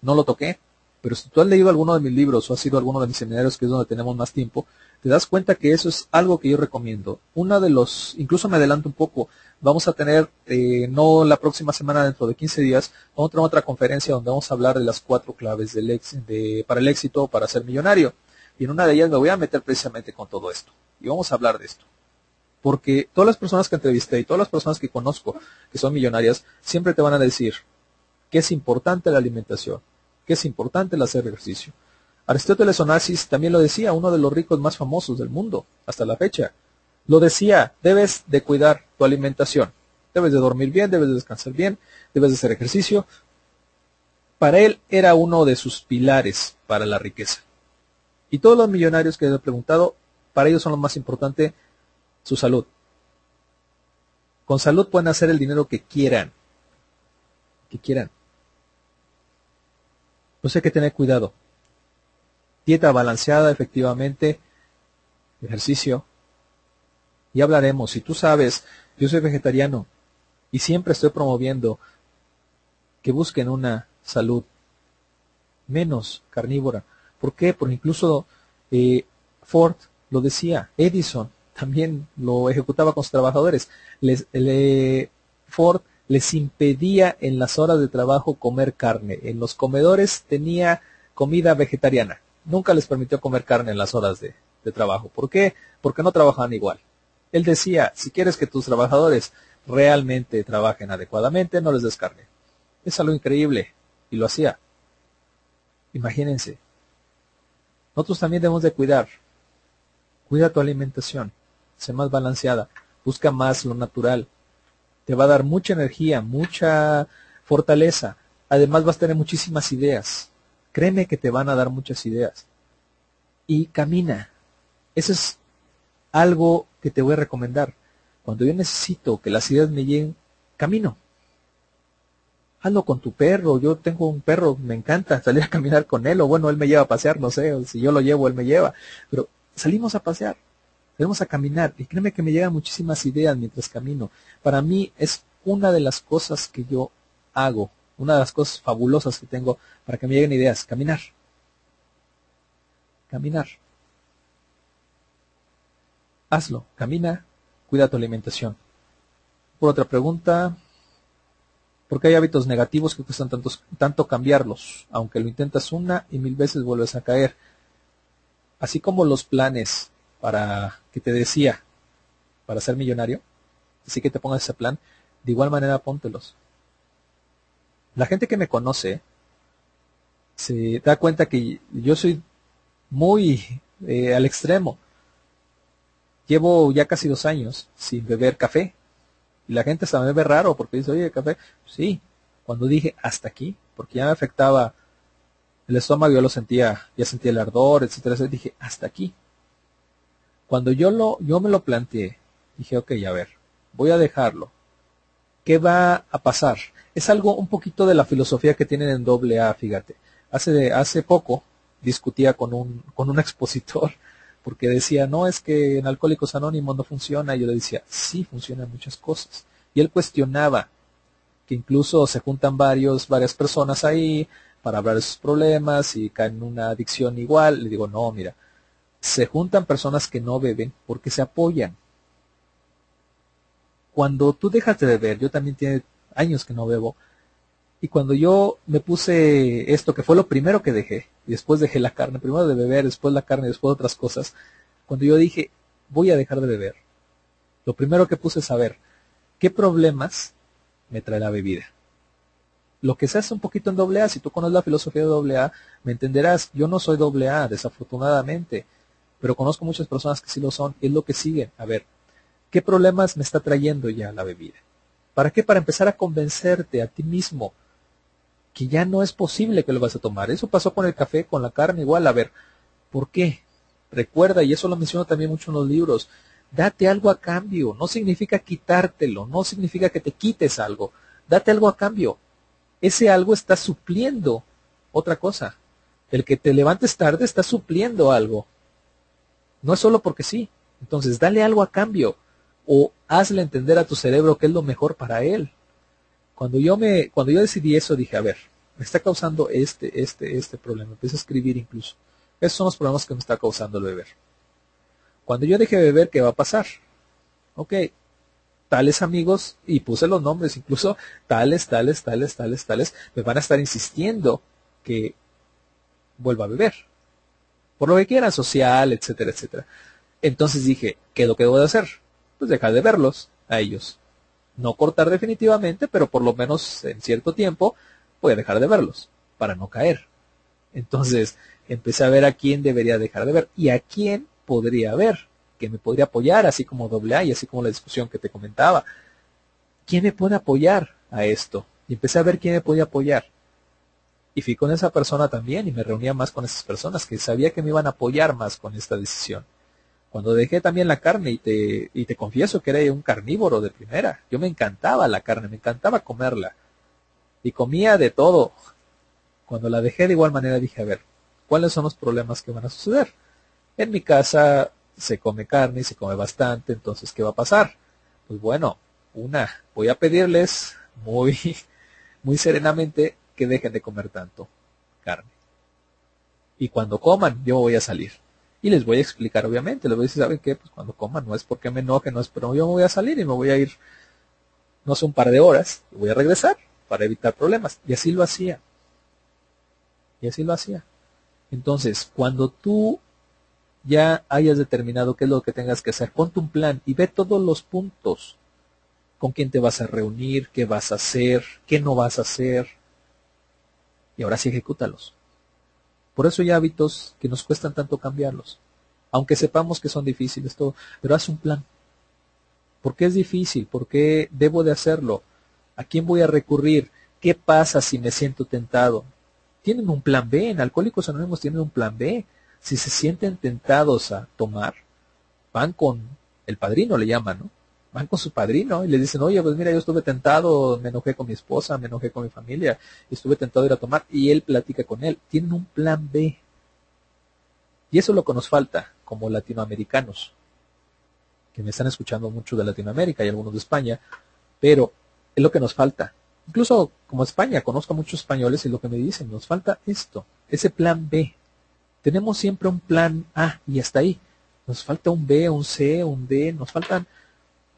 no lo toqué. Pero si tú has leído alguno de mis libros o has sido alguno de mis seminarios, que es donde tenemos más tiempo, te das cuenta que eso es algo que yo recomiendo. Una de los, incluso me adelanto un poco, vamos a tener, eh, no la próxima semana, dentro de 15 días, vamos a tener otra conferencia donde vamos a hablar de las cuatro claves del de, para el éxito, para ser millonario. Y en una de ellas me voy a meter precisamente con todo esto. Y vamos a hablar de esto. Porque todas las personas que entrevisté y todas las personas que conozco que son millonarias, siempre te van a decir que es importante la alimentación, que es importante el hacer ejercicio. Aristóteles Onassis también lo decía, uno de los ricos más famosos del mundo, hasta la fecha. Lo decía, debes de cuidar tu alimentación. Debes de dormir bien, debes de descansar bien, debes de hacer ejercicio. Para él era uno de sus pilares para la riqueza. Y todos los millonarios que he preguntado, para ellos son lo más importante su salud. Con salud pueden hacer el dinero que quieran. Que quieran. Pues hay que tener cuidado. Dieta balanceada, efectivamente. Ejercicio. Y hablaremos. Si tú sabes, yo soy vegetariano y siempre estoy promoviendo que busquen una salud menos carnívora. ¿Por qué? Porque incluso eh, Ford lo decía, Edison también lo ejecutaba con sus trabajadores. Les, Ford les impedía en las horas de trabajo comer carne. En los comedores tenía comida vegetariana. Nunca les permitió comer carne en las horas de, trabajo. ¿Por qué? Porque no trabajaban igual. Él decía, si quieres que tus trabajadores realmente trabajen adecuadamente, no les des carne. Es algo increíble. Y lo hacía. Imagínense. Nosotros también debemos de cuidar. Cuida tu alimentación. Sé más balanceada. Busca más lo natural. Te va a dar mucha energía, mucha fortaleza. Además vas a tener muchísimas ideas. Créeme que te van a dar muchas ideas. Y camina. Eso es algo que te voy a recomendar. Cuando yo necesito que las ideas me lleguen, camino. Hazlo con tu perro. Yo tengo un perro, me encanta salir a caminar con él, o bueno, él me lleva a pasear, no sé, si yo lo llevo, él me lleva. Pero salimos a pasear, salimos a caminar, y créeme que me llegan muchísimas ideas mientras camino. Para mí es una de las cosas que yo hago una de las cosas fabulosas que tengo para que me lleguen ideas, caminar. Caminar. Hazlo, camina, cuida tu alimentación. Por otra pregunta, ¿por qué hay hábitos negativos que cuestan tanto cambiarlos? Aunque lo intentas una y mil veces vuelves a caer. Así como los planes para que te decía para ser millonario, así que te pongas ese plan, de igual manera póntelos. La gente que me conoce se da cuenta que yo soy muy eh, al extremo. Llevo ya casi dos años sin beber café. Y la gente se me ve raro porque dice, oye, café. Sí, cuando dije hasta aquí, porque ya me afectaba el estómago, yo lo sentía, ya sentía el ardor, etcétera, etcétera, dije, hasta aquí. Cuando yo lo, yo me lo planteé, dije, ok, a ver, voy a dejarlo. ¿Qué va a pasar? es algo un poquito de la filosofía que tienen en doble A, fíjate. Hace, hace poco discutía con un, con un expositor porque decía, no, es que en Alcohólicos Anónimos no funciona. Y yo le decía, sí, funcionan muchas cosas. Y él cuestionaba que incluso se juntan varios, varias personas ahí para hablar de sus problemas y caen en una adicción igual. Le digo, no, mira, se juntan personas que no beben porque se apoyan. Cuando tú dejas de beber, yo también tiene, años que no bebo. Y cuando yo me puse esto, que fue lo primero que dejé, y después dejé la carne, primero de beber, después la carne, después otras cosas, cuando yo dije, voy a dejar de beber, lo primero que puse es saber qué problemas me trae la bebida. Lo que se hace un poquito en doble A, si tú conoces la filosofía de doble A, me entenderás, yo no soy doble A, desafortunadamente, pero conozco muchas personas que sí lo son, es lo que siguen. A ver, ¿qué problemas me está trayendo ya la bebida? ¿Para qué? Para empezar a convencerte a ti mismo que ya no es posible que lo vas a tomar. Eso pasó con el café, con la carne igual. A ver, ¿por qué? Recuerda, y eso lo menciono también mucho en los libros, date algo a cambio. No significa quitártelo, no significa que te quites algo. Date algo a cambio. Ese algo está supliendo otra cosa. El que te levantes tarde está supliendo algo. No es solo porque sí. Entonces, dale algo a cambio o hazle entender a tu cerebro que es lo mejor para él. Cuando yo me, cuando yo decidí eso, dije, a ver, me está causando este, este, este problema. Empecé a escribir incluso. Esos son los problemas que me está causando el beber. Cuando yo deje de beber, ¿qué va a pasar? Ok, tales amigos, y puse los nombres, incluso tales, tales, tales, tales, tales, me van a estar insistiendo que vuelva a beber. Por lo que quieran, social, etcétera, etcétera. Entonces dije, ¿qué es lo que debo de hacer? Pues dejar de verlos a ellos. No cortar definitivamente, pero por lo menos en cierto tiempo voy a dejar de verlos para no caer. Entonces empecé a ver a quién debería dejar de ver y a quién podría ver, que me podría apoyar, así como doble A y así como la discusión que te comentaba. ¿Quién me puede apoyar a esto? Y empecé a ver quién me podía apoyar. Y fui con esa persona también y me reunía más con esas personas que sabía que me iban a apoyar más con esta decisión. Cuando dejé también la carne y te, y te confieso que era un carnívoro de primera, yo me encantaba la carne, me encantaba comerla. Y comía de todo. Cuando la dejé de igual manera dije, a ver, ¿cuáles son los problemas que van a suceder? En mi casa se come carne y se come bastante, entonces, ¿qué va a pasar? Pues bueno, una, voy a pedirles muy, muy serenamente que dejen de comer tanto carne. Y cuando coman, yo voy a salir. Y les voy a explicar, obviamente, les voy a decir, ¿saben qué? Pues cuando coman, no es porque me enoje, no es, pero yo me voy a salir y me voy a ir, no sé, un par de horas, y voy a regresar para evitar problemas. Y así lo hacía. Y así lo hacía. Entonces, cuando tú ya hayas determinado qué es lo que tengas que hacer, ponte un plan y ve todos los puntos. Con quién te vas a reunir, qué vas a hacer, qué no vas a hacer. Y ahora sí ejecútalos. Por eso hay hábitos que nos cuestan tanto cambiarlos. Aunque sepamos que son difíciles todo, pero haz un plan. ¿Por qué es difícil? ¿Por qué debo de hacerlo? ¿A quién voy a recurrir? ¿Qué pasa si me siento tentado? Tienen un plan B, en Alcohólicos Anónimos tienen un plan B. Si se sienten tentados a tomar, van con el padrino, le llaman, ¿no? Van con su padrino y le dicen, oye, pues mira, yo estuve tentado, me enojé con mi esposa, me enojé con mi familia, estuve tentado a ir a tomar, y él platica con él. Tienen un plan B. Y eso es lo que nos falta como latinoamericanos, que me están escuchando mucho de Latinoamérica y algunos de España, pero es lo que nos falta. Incluso como España, conozco a muchos españoles y lo que me dicen, nos falta esto, ese plan B. Tenemos siempre un plan A y hasta ahí. Nos falta un B, un C, un D, nos faltan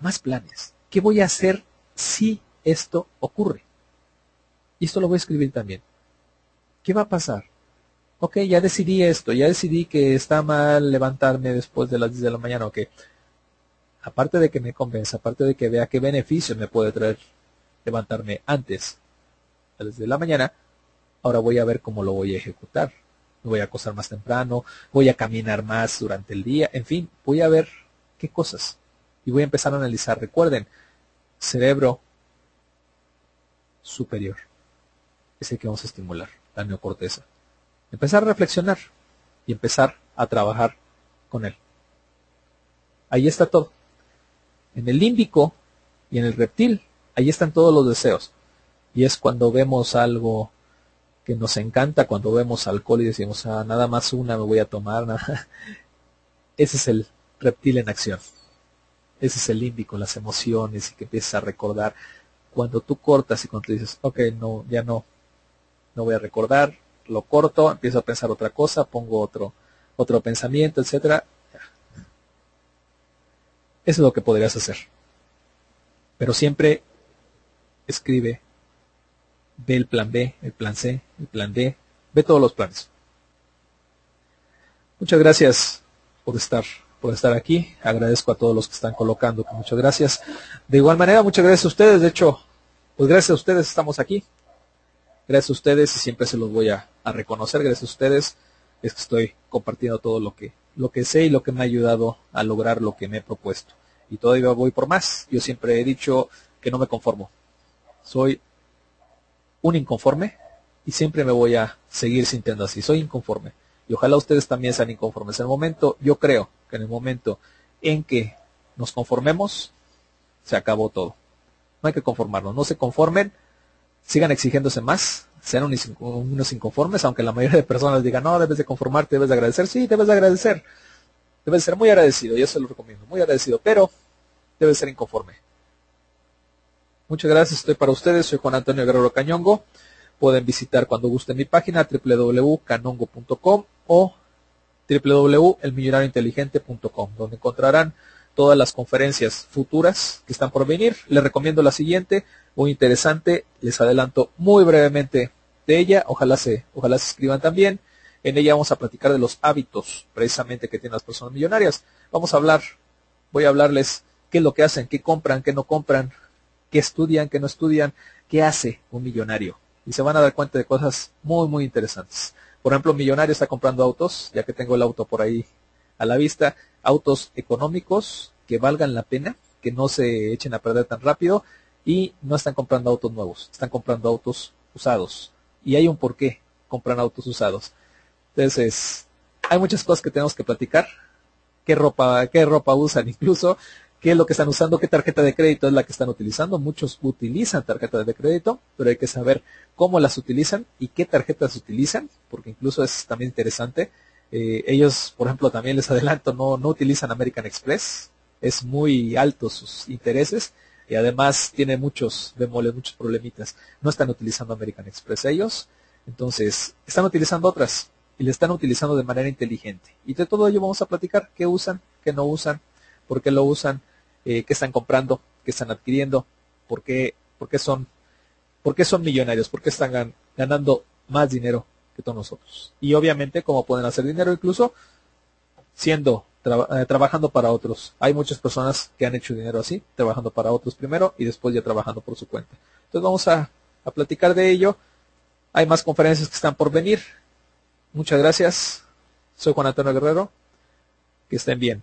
más planes. ¿Qué voy a hacer si esto ocurre? Y esto lo voy a escribir también. ¿Qué va a pasar? Ok, ya decidí esto, ya decidí que está mal levantarme después de las 10 de la mañana, ok. Aparte de que me convenza, aparte de que vea qué beneficio me puede traer levantarme antes de las de la mañana, ahora voy a ver cómo lo voy a ejecutar. Me voy a acostar más temprano, voy a caminar más durante el día, en fin, voy a ver qué cosas y voy a empezar a analizar. Recuerden, cerebro superior es el que vamos a estimular, la neocorteza. Empezar a reflexionar y empezar a trabajar con él. Ahí está todo. En el límbico y en el reptil, ahí están todos los deseos. Y es cuando vemos algo que nos encanta, cuando vemos alcohol y decimos, ah, nada más una me voy a tomar. Nada. Ese es el reptil en acción. Ese es el límbico, las emociones y que empiezas a recordar. Cuando tú cortas y cuando dices, ok, no, ya no, no voy a recordar, lo corto, empiezo a pensar otra cosa, pongo otro, otro pensamiento, etcétera. Eso es lo que podrías hacer. Pero siempre escribe, ve el plan B, el plan C, el plan D, ve todos los planes. Muchas gracias por estar por estar aquí. Agradezco a todos los que están colocando. Muchas gracias. De igual manera, muchas gracias a ustedes. De hecho, pues gracias a ustedes estamos aquí. Gracias a ustedes y siempre se los voy a, reconocer. Gracias a ustedes es que estoy compartiendo todo lo que, lo que sé y lo que me ha ayudado a lograr lo que me he propuesto. Y todavía voy por más. Yo siempre he dicho que no me conformo. Soy un inconforme y siempre me voy a seguir sintiendo así. Soy inconforme. Y ojalá ustedes también sean inconformes. En el momento, yo creo en el momento en que nos conformemos, se acabó todo. No hay que conformarnos, no se conformen, sigan exigiéndose más, sean unos inconformes, aunque la mayoría de personas digan, no, debes de conformarte, debes de agradecer, sí, debes de agradecer, debes de ser muy agradecido, yo se lo recomiendo, muy agradecido, pero debes ser inconforme. Muchas gracias, estoy para ustedes, soy Juan Antonio Guerrero Cañongo pueden visitar cuando gusten mi página www.canongo.com o www.elmillonariointeligente.com, donde encontrarán todas las conferencias futuras que están por venir. Les recomiendo la siguiente, muy interesante, les adelanto muy brevemente de ella, ojalá se, ojalá se escriban también. En ella vamos a platicar de los hábitos precisamente que tienen las personas millonarias. Vamos a hablar, voy a hablarles qué es lo que hacen, qué compran, qué no compran, qué estudian, qué no estudian, qué hace un millonario. Y se van a dar cuenta de cosas muy, muy interesantes. Por ejemplo, un millonario está comprando autos, ya que tengo el auto por ahí a la vista, autos económicos que valgan la pena, que no se echen a perder tan rápido y no están comprando autos nuevos, están comprando autos usados. Y hay un por qué compran autos usados. Entonces, hay muchas cosas que tenemos que platicar. ¿Qué ropa, qué ropa usan incluso? ¿Qué es lo que están usando? ¿Qué tarjeta de crédito es la que están utilizando? Muchos utilizan tarjetas de crédito, pero hay que saber cómo las utilizan y qué tarjetas utilizan, porque incluso es también interesante. Eh, ellos, por ejemplo, también les adelanto, no, no utilizan American Express, es muy alto sus intereses y además tiene muchos bemoles, muchos problemitas. No están utilizando American Express ellos, entonces están utilizando otras y le están utilizando de manera inteligente. Y de todo ello vamos a platicar qué usan, qué no usan, por qué lo usan, eh, qué están comprando, qué están adquiriendo, por qué, por qué son, por qué son millonarios, por qué están ganando más dinero que todos nosotros. Y obviamente cómo pueden hacer dinero incluso siendo eh, trabajando para otros. Hay muchas personas que han hecho dinero así, trabajando para otros primero y después ya trabajando por su cuenta. Entonces vamos a, a platicar de ello. Hay más conferencias que están por venir. Muchas gracias. Soy Juan Antonio Guerrero. Que estén bien.